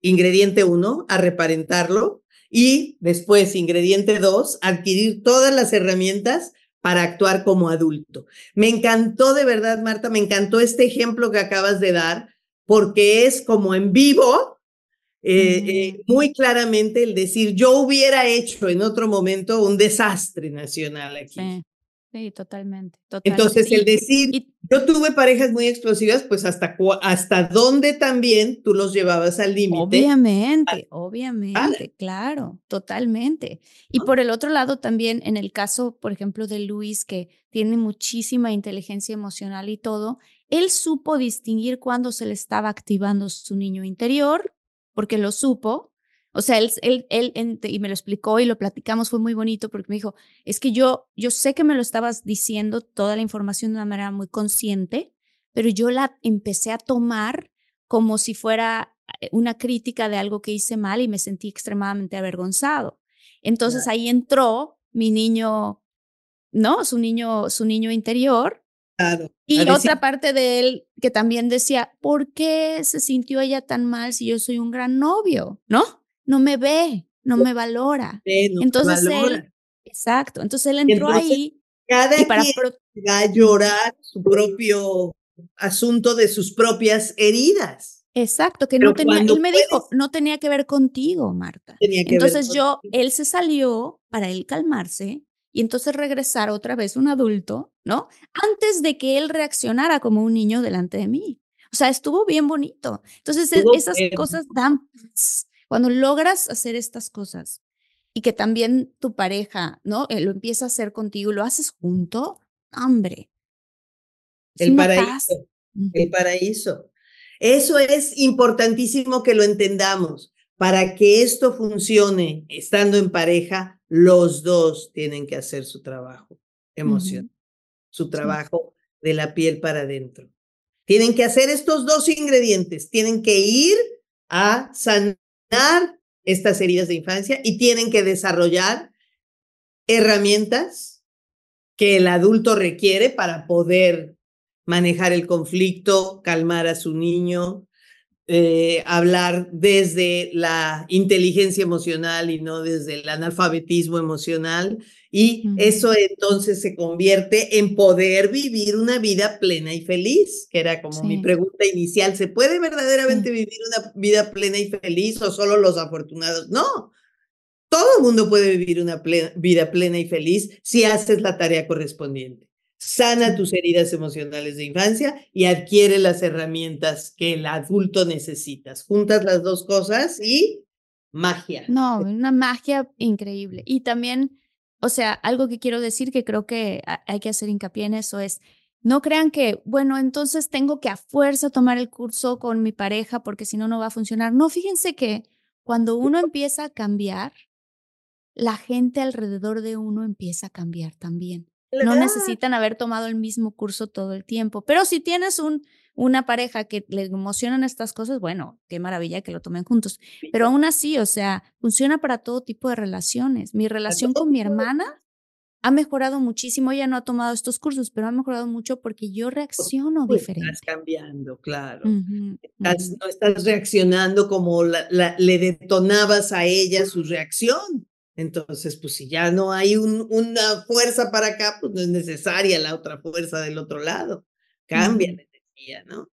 Speaker 3: ingrediente uno, a reparentarlo y después, ingrediente dos, adquirir todas las herramientas para actuar como adulto. Me encantó de verdad, Marta, me encantó este ejemplo que acabas de dar porque es como en vivo, eh, eh, muy claramente el decir, yo hubiera hecho en otro momento un desastre nacional aquí. Sí.
Speaker 1: Sí, totalmente.
Speaker 3: Entonces, el decir, yo tuve parejas muy explosivas, pues hasta, hasta dónde también tú los llevabas al límite.
Speaker 1: Obviamente, obviamente, claro, totalmente. Y por el otro lado, también en el caso, por ejemplo, de Luis, que tiene muchísima inteligencia emocional y todo, él supo distinguir cuándo se le estaba activando su niño interior, porque lo supo, o sea, él, él, él, y me lo explicó y lo platicamos, fue muy bonito porque me dijo, es que yo, yo sé que me lo estabas diciendo toda la información de una manera muy consciente, pero yo la empecé a tomar como si fuera eh, una crítica de algo que hice mal y me sentí extremadamente avergonzado. Entonces ahí entró mi niño, ¿no? Su niño, su niño interior.
Speaker 3: Claro.
Speaker 1: Y otra parte de él que también decía, ¿por qué se sintió ella tan mal si yo soy un gran novio? ¿No? no me ve, no me valora. entonces él, exacto, entonces él entró ahí
Speaker 3: cada y para va a llorar su propio asunto de sus propias heridas.
Speaker 1: Exacto, que no tenía, él me dijo, no tenía que ver contigo, Marta. entonces yo, él se salió para él calmarse y entonces regresar otra vez un adulto, ¿no? Antes de que él reaccionara como un niño delante de mí. O sea, estuvo bien bonito. Entonces, esas cosas dan cuando logras hacer estas cosas y que también tu pareja, ¿no? Eh, lo empieza a hacer contigo, lo haces junto, hambre.
Speaker 3: El paraíso. El paraíso. Eso es importantísimo que lo entendamos. Para que esto funcione estando en pareja, los dos tienen que hacer su trabajo emocional, su trabajo de la piel para adentro. Tienen que hacer estos dos ingredientes, tienen que ir a sanar estas heridas de infancia y tienen que desarrollar herramientas que el adulto requiere para poder manejar el conflicto, calmar a su niño, eh, hablar desde la inteligencia emocional y no desde el analfabetismo emocional. Y eso entonces se convierte en poder vivir una vida plena y feliz, que era como mi pregunta inicial. ¿Se puede verdaderamente vivir una vida plena y feliz o solo los afortunados? No, todo el mundo puede vivir una vida plena y feliz si haces la tarea correspondiente sana tus heridas emocionales de infancia y adquiere las herramientas que el adulto necesitas. Juntas las dos cosas y magia.
Speaker 1: No, una magia increíble. Y también, o sea, algo que quiero decir que creo que hay que hacer hincapié en eso es, no crean que, bueno, entonces tengo que a fuerza tomar el curso con mi pareja porque si no, no va a funcionar. No, fíjense que cuando uno empieza a cambiar, la gente alrededor de uno empieza a cambiar también. No necesitan haber tomado el mismo curso todo el tiempo. Pero si tienes un, una pareja que le emocionan estas cosas, bueno, qué maravilla que lo tomen juntos. Pero aún así, o sea, funciona para todo tipo de relaciones. Mi relación con mi hermana ha mejorado muchísimo. Ella no ha tomado estos cursos, pero ha mejorado mucho porque yo reacciono diferente.
Speaker 3: Estás cambiando, claro. No estás reaccionando como le detonabas a ella su reacción. Entonces, pues si ya no hay una fuerza para acá, pues no es necesaria la otra fuerza del otro lado. Cambia la energía, ¿no?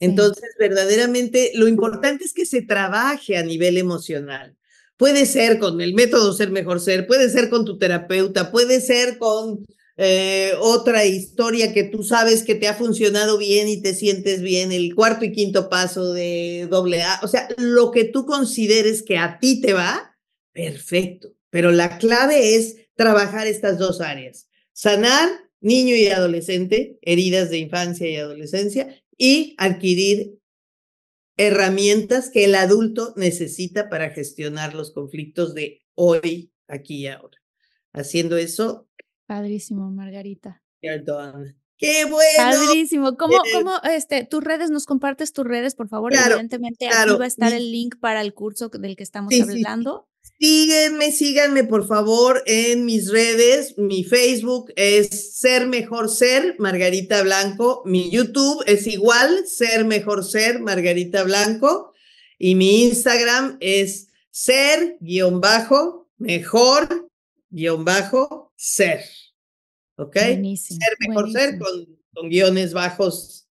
Speaker 3: Entonces, verdaderamente, lo importante es que se trabaje a nivel emocional. Puede ser con el método Ser Mejor Ser, puede ser con tu terapeuta, puede ser con eh, otra historia que tú sabes que te ha funcionado bien y te sientes bien, el cuarto y quinto paso de doble A, o sea, lo que tú consideres que a ti te va, perfecto. Pero la clave es trabajar estas dos áreas. Sanar niño y adolescente, heridas de infancia y adolescencia, y adquirir herramientas que el adulto necesita para gestionar los conflictos de hoy, aquí y ahora. Haciendo eso.
Speaker 1: Padrísimo, Margarita.
Speaker 3: ¡Qué bueno!
Speaker 1: Padrísimo. ¿Cómo, cómo, este, tus redes, nos compartes tus redes, por favor? Evidentemente, aquí va a estar el link para el curso del que estamos hablando.
Speaker 3: Sígueme, síganme por favor en mis redes. Mi Facebook es Ser Mejor Ser, Margarita Blanco. Mi YouTube es igual, Ser Mejor Ser, Margarita Blanco. Y mi Instagram es ser guion bajo, mejor guion bajo, ser. ¿Ok? ser mejor ser con, con guiones bajos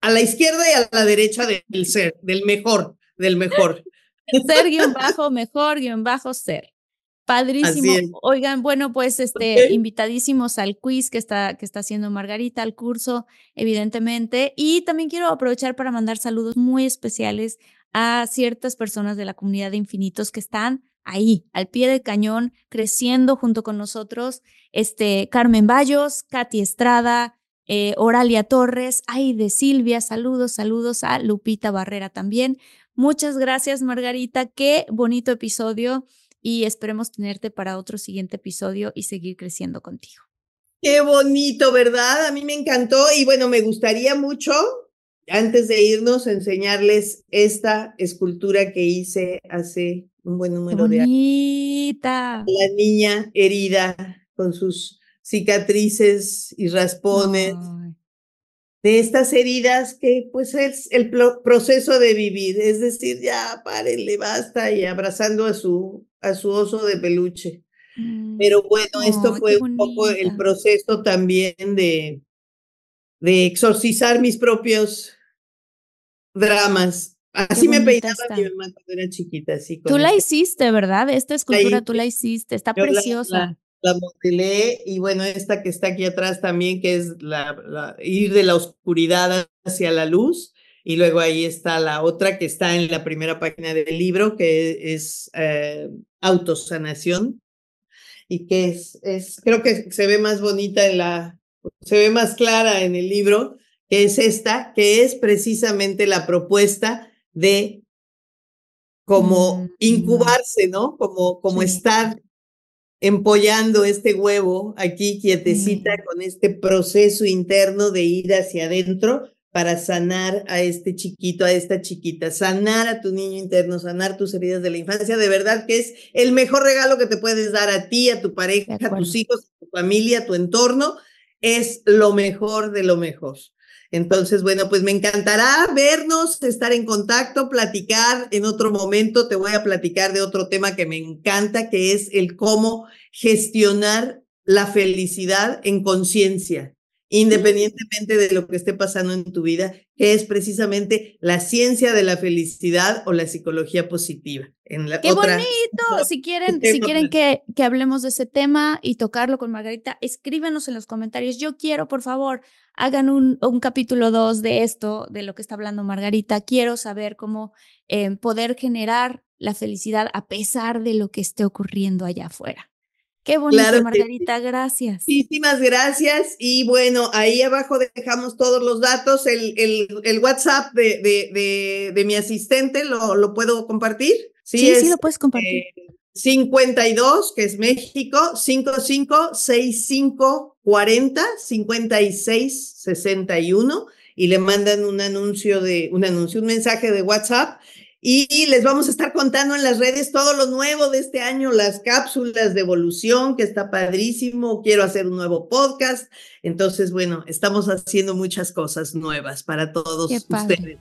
Speaker 3: a la izquierda y a la derecha del ser, del mejor, del mejor.
Speaker 1: Ser guion bajo, mejor guion bajo ser. Padrísimo. Oigan, bueno, pues este, invitadísimos al quiz que está, que está haciendo Margarita, al curso, evidentemente. Y también quiero aprovechar para mandar saludos muy especiales a ciertas personas de la comunidad de infinitos que están ahí, al pie del cañón, creciendo junto con nosotros. Este, Carmen Bayos, Katy Estrada, eh, Oralia Torres, ay, de Silvia, saludos, saludos a Lupita Barrera también. Muchas gracias, Margarita. Qué bonito episodio y esperemos tenerte para otro siguiente episodio y seguir creciendo contigo.
Speaker 3: Qué bonito, ¿verdad? A mí me encantó y bueno, me gustaría mucho, antes de irnos, enseñarles esta escultura que hice hace un buen número de
Speaker 1: años. La
Speaker 3: niña herida con sus cicatrices y raspones. De estas heridas que pues es el proceso de vivir, es decir, ya párenle, basta y abrazando a su, a su oso de peluche. Mm, Pero bueno, esto fue un poco el proceso también de, de exorcizar mis propios dramas. Así me peinaba mi mamá cuando era chiquita. Así
Speaker 1: tú la hiciste, ¿verdad? Esta escultura tú la hiciste, está preciosa.
Speaker 3: La, modelé y bueno, esta que está aquí atrás también, que es la, ir de la oscuridad hacia la luz. Y luego ahí está la otra que está en la primera página del libro, que es eh, autosanación. Y que es, es, creo que se ve más bonita en la, se ve más clara en el libro, que es esta, que es precisamente la propuesta de como mm, incubarse, ¿no? Como, como estar empollando este huevo aquí quietecita con este proceso interno de ir hacia adentro para sanar a este chiquito, a esta chiquita, sanar a tu niño interno, sanar tus heridas de la infancia, de verdad que es el mejor regalo que te puedes dar a ti, a tu pareja, a tus hijos, a tu familia, a tu entorno, es lo mejor de lo mejor. Entonces, bueno, pues me encantará vernos, estar en contacto, platicar en otro momento. Te voy a platicar de otro tema que me encanta, que es el cómo gestionar la felicidad en conciencia, independientemente de lo que esté pasando en tu vida, que es precisamente la ciencia de la felicidad o la psicología positiva. En la
Speaker 1: ¡Qué bonito! Si quieren, si quieren que, que hablemos de ese tema y tocarlo con Margarita, escríbenos en los comentarios. Yo quiero, por favor, hagan un, un capítulo 2 de esto, de lo que está hablando Margarita. Quiero saber cómo eh, poder generar la felicidad a pesar de lo que esté ocurriendo allá afuera. Qué bonito, Margarita, gracias.
Speaker 3: Muchísimas gracias. Y bueno, ahí abajo dejamos todos los datos. El, el, el WhatsApp de, de, de, mi asistente, ¿lo, ¿lo puedo compartir?
Speaker 1: Sí, sí, lo puedes compartir.
Speaker 3: 52, eh, que es México, 55 65 40 56 61 y le mandan un anuncio de un anuncio, un mensaje de WhatsApp y les vamos a estar contando en las redes todo lo nuevo de este año, las cápsulas de evolución, que está padrísimo. Quiero hacer un nuevo podcast. Entonces, bueno, estamos haciendo muchas cosas nuevas para todos ustedes.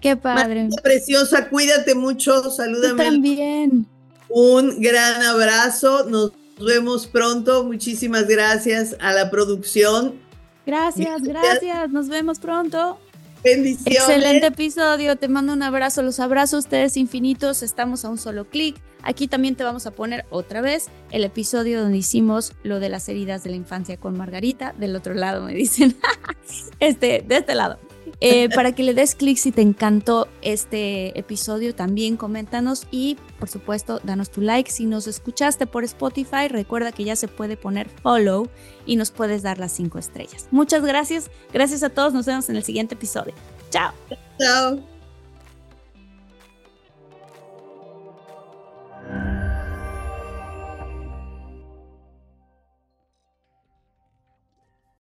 Speaker 1: Qué padre.
Speaker 3: preciosa, cuídate mucho, salúdame.
Speaker 1: también.
Speaker 3: Un gran abrazo, nos vemos pronto. Muchísimas gracias a la producción.
Speaker 1: Gracias, gracias, nos vemos pronto.
Speaker 3: Bendiciones.
Speaker 1: Excelente episodio. Te mando un abrazo. Los abrazos ustedes infinitos. Estamos a un solo clic. Aquí también te vamos a poner otra vez el episodio donde hicimos lo de las heridas de la infancia con Margarita. Del otro lado me dicen. este, de este lado. Eh, para que le des clic si te encantó este episodio. También coméntanos y, por supuesto, danos tu like. Si nos escuchaste por Spotify, recuerda que ya se puede poner follow y nos puedes dar las cinco estrellas. Muchas gracias. Gracias a todos. Nos vemos en el siguiente episodio. Chao.
Speaker 3: Chao.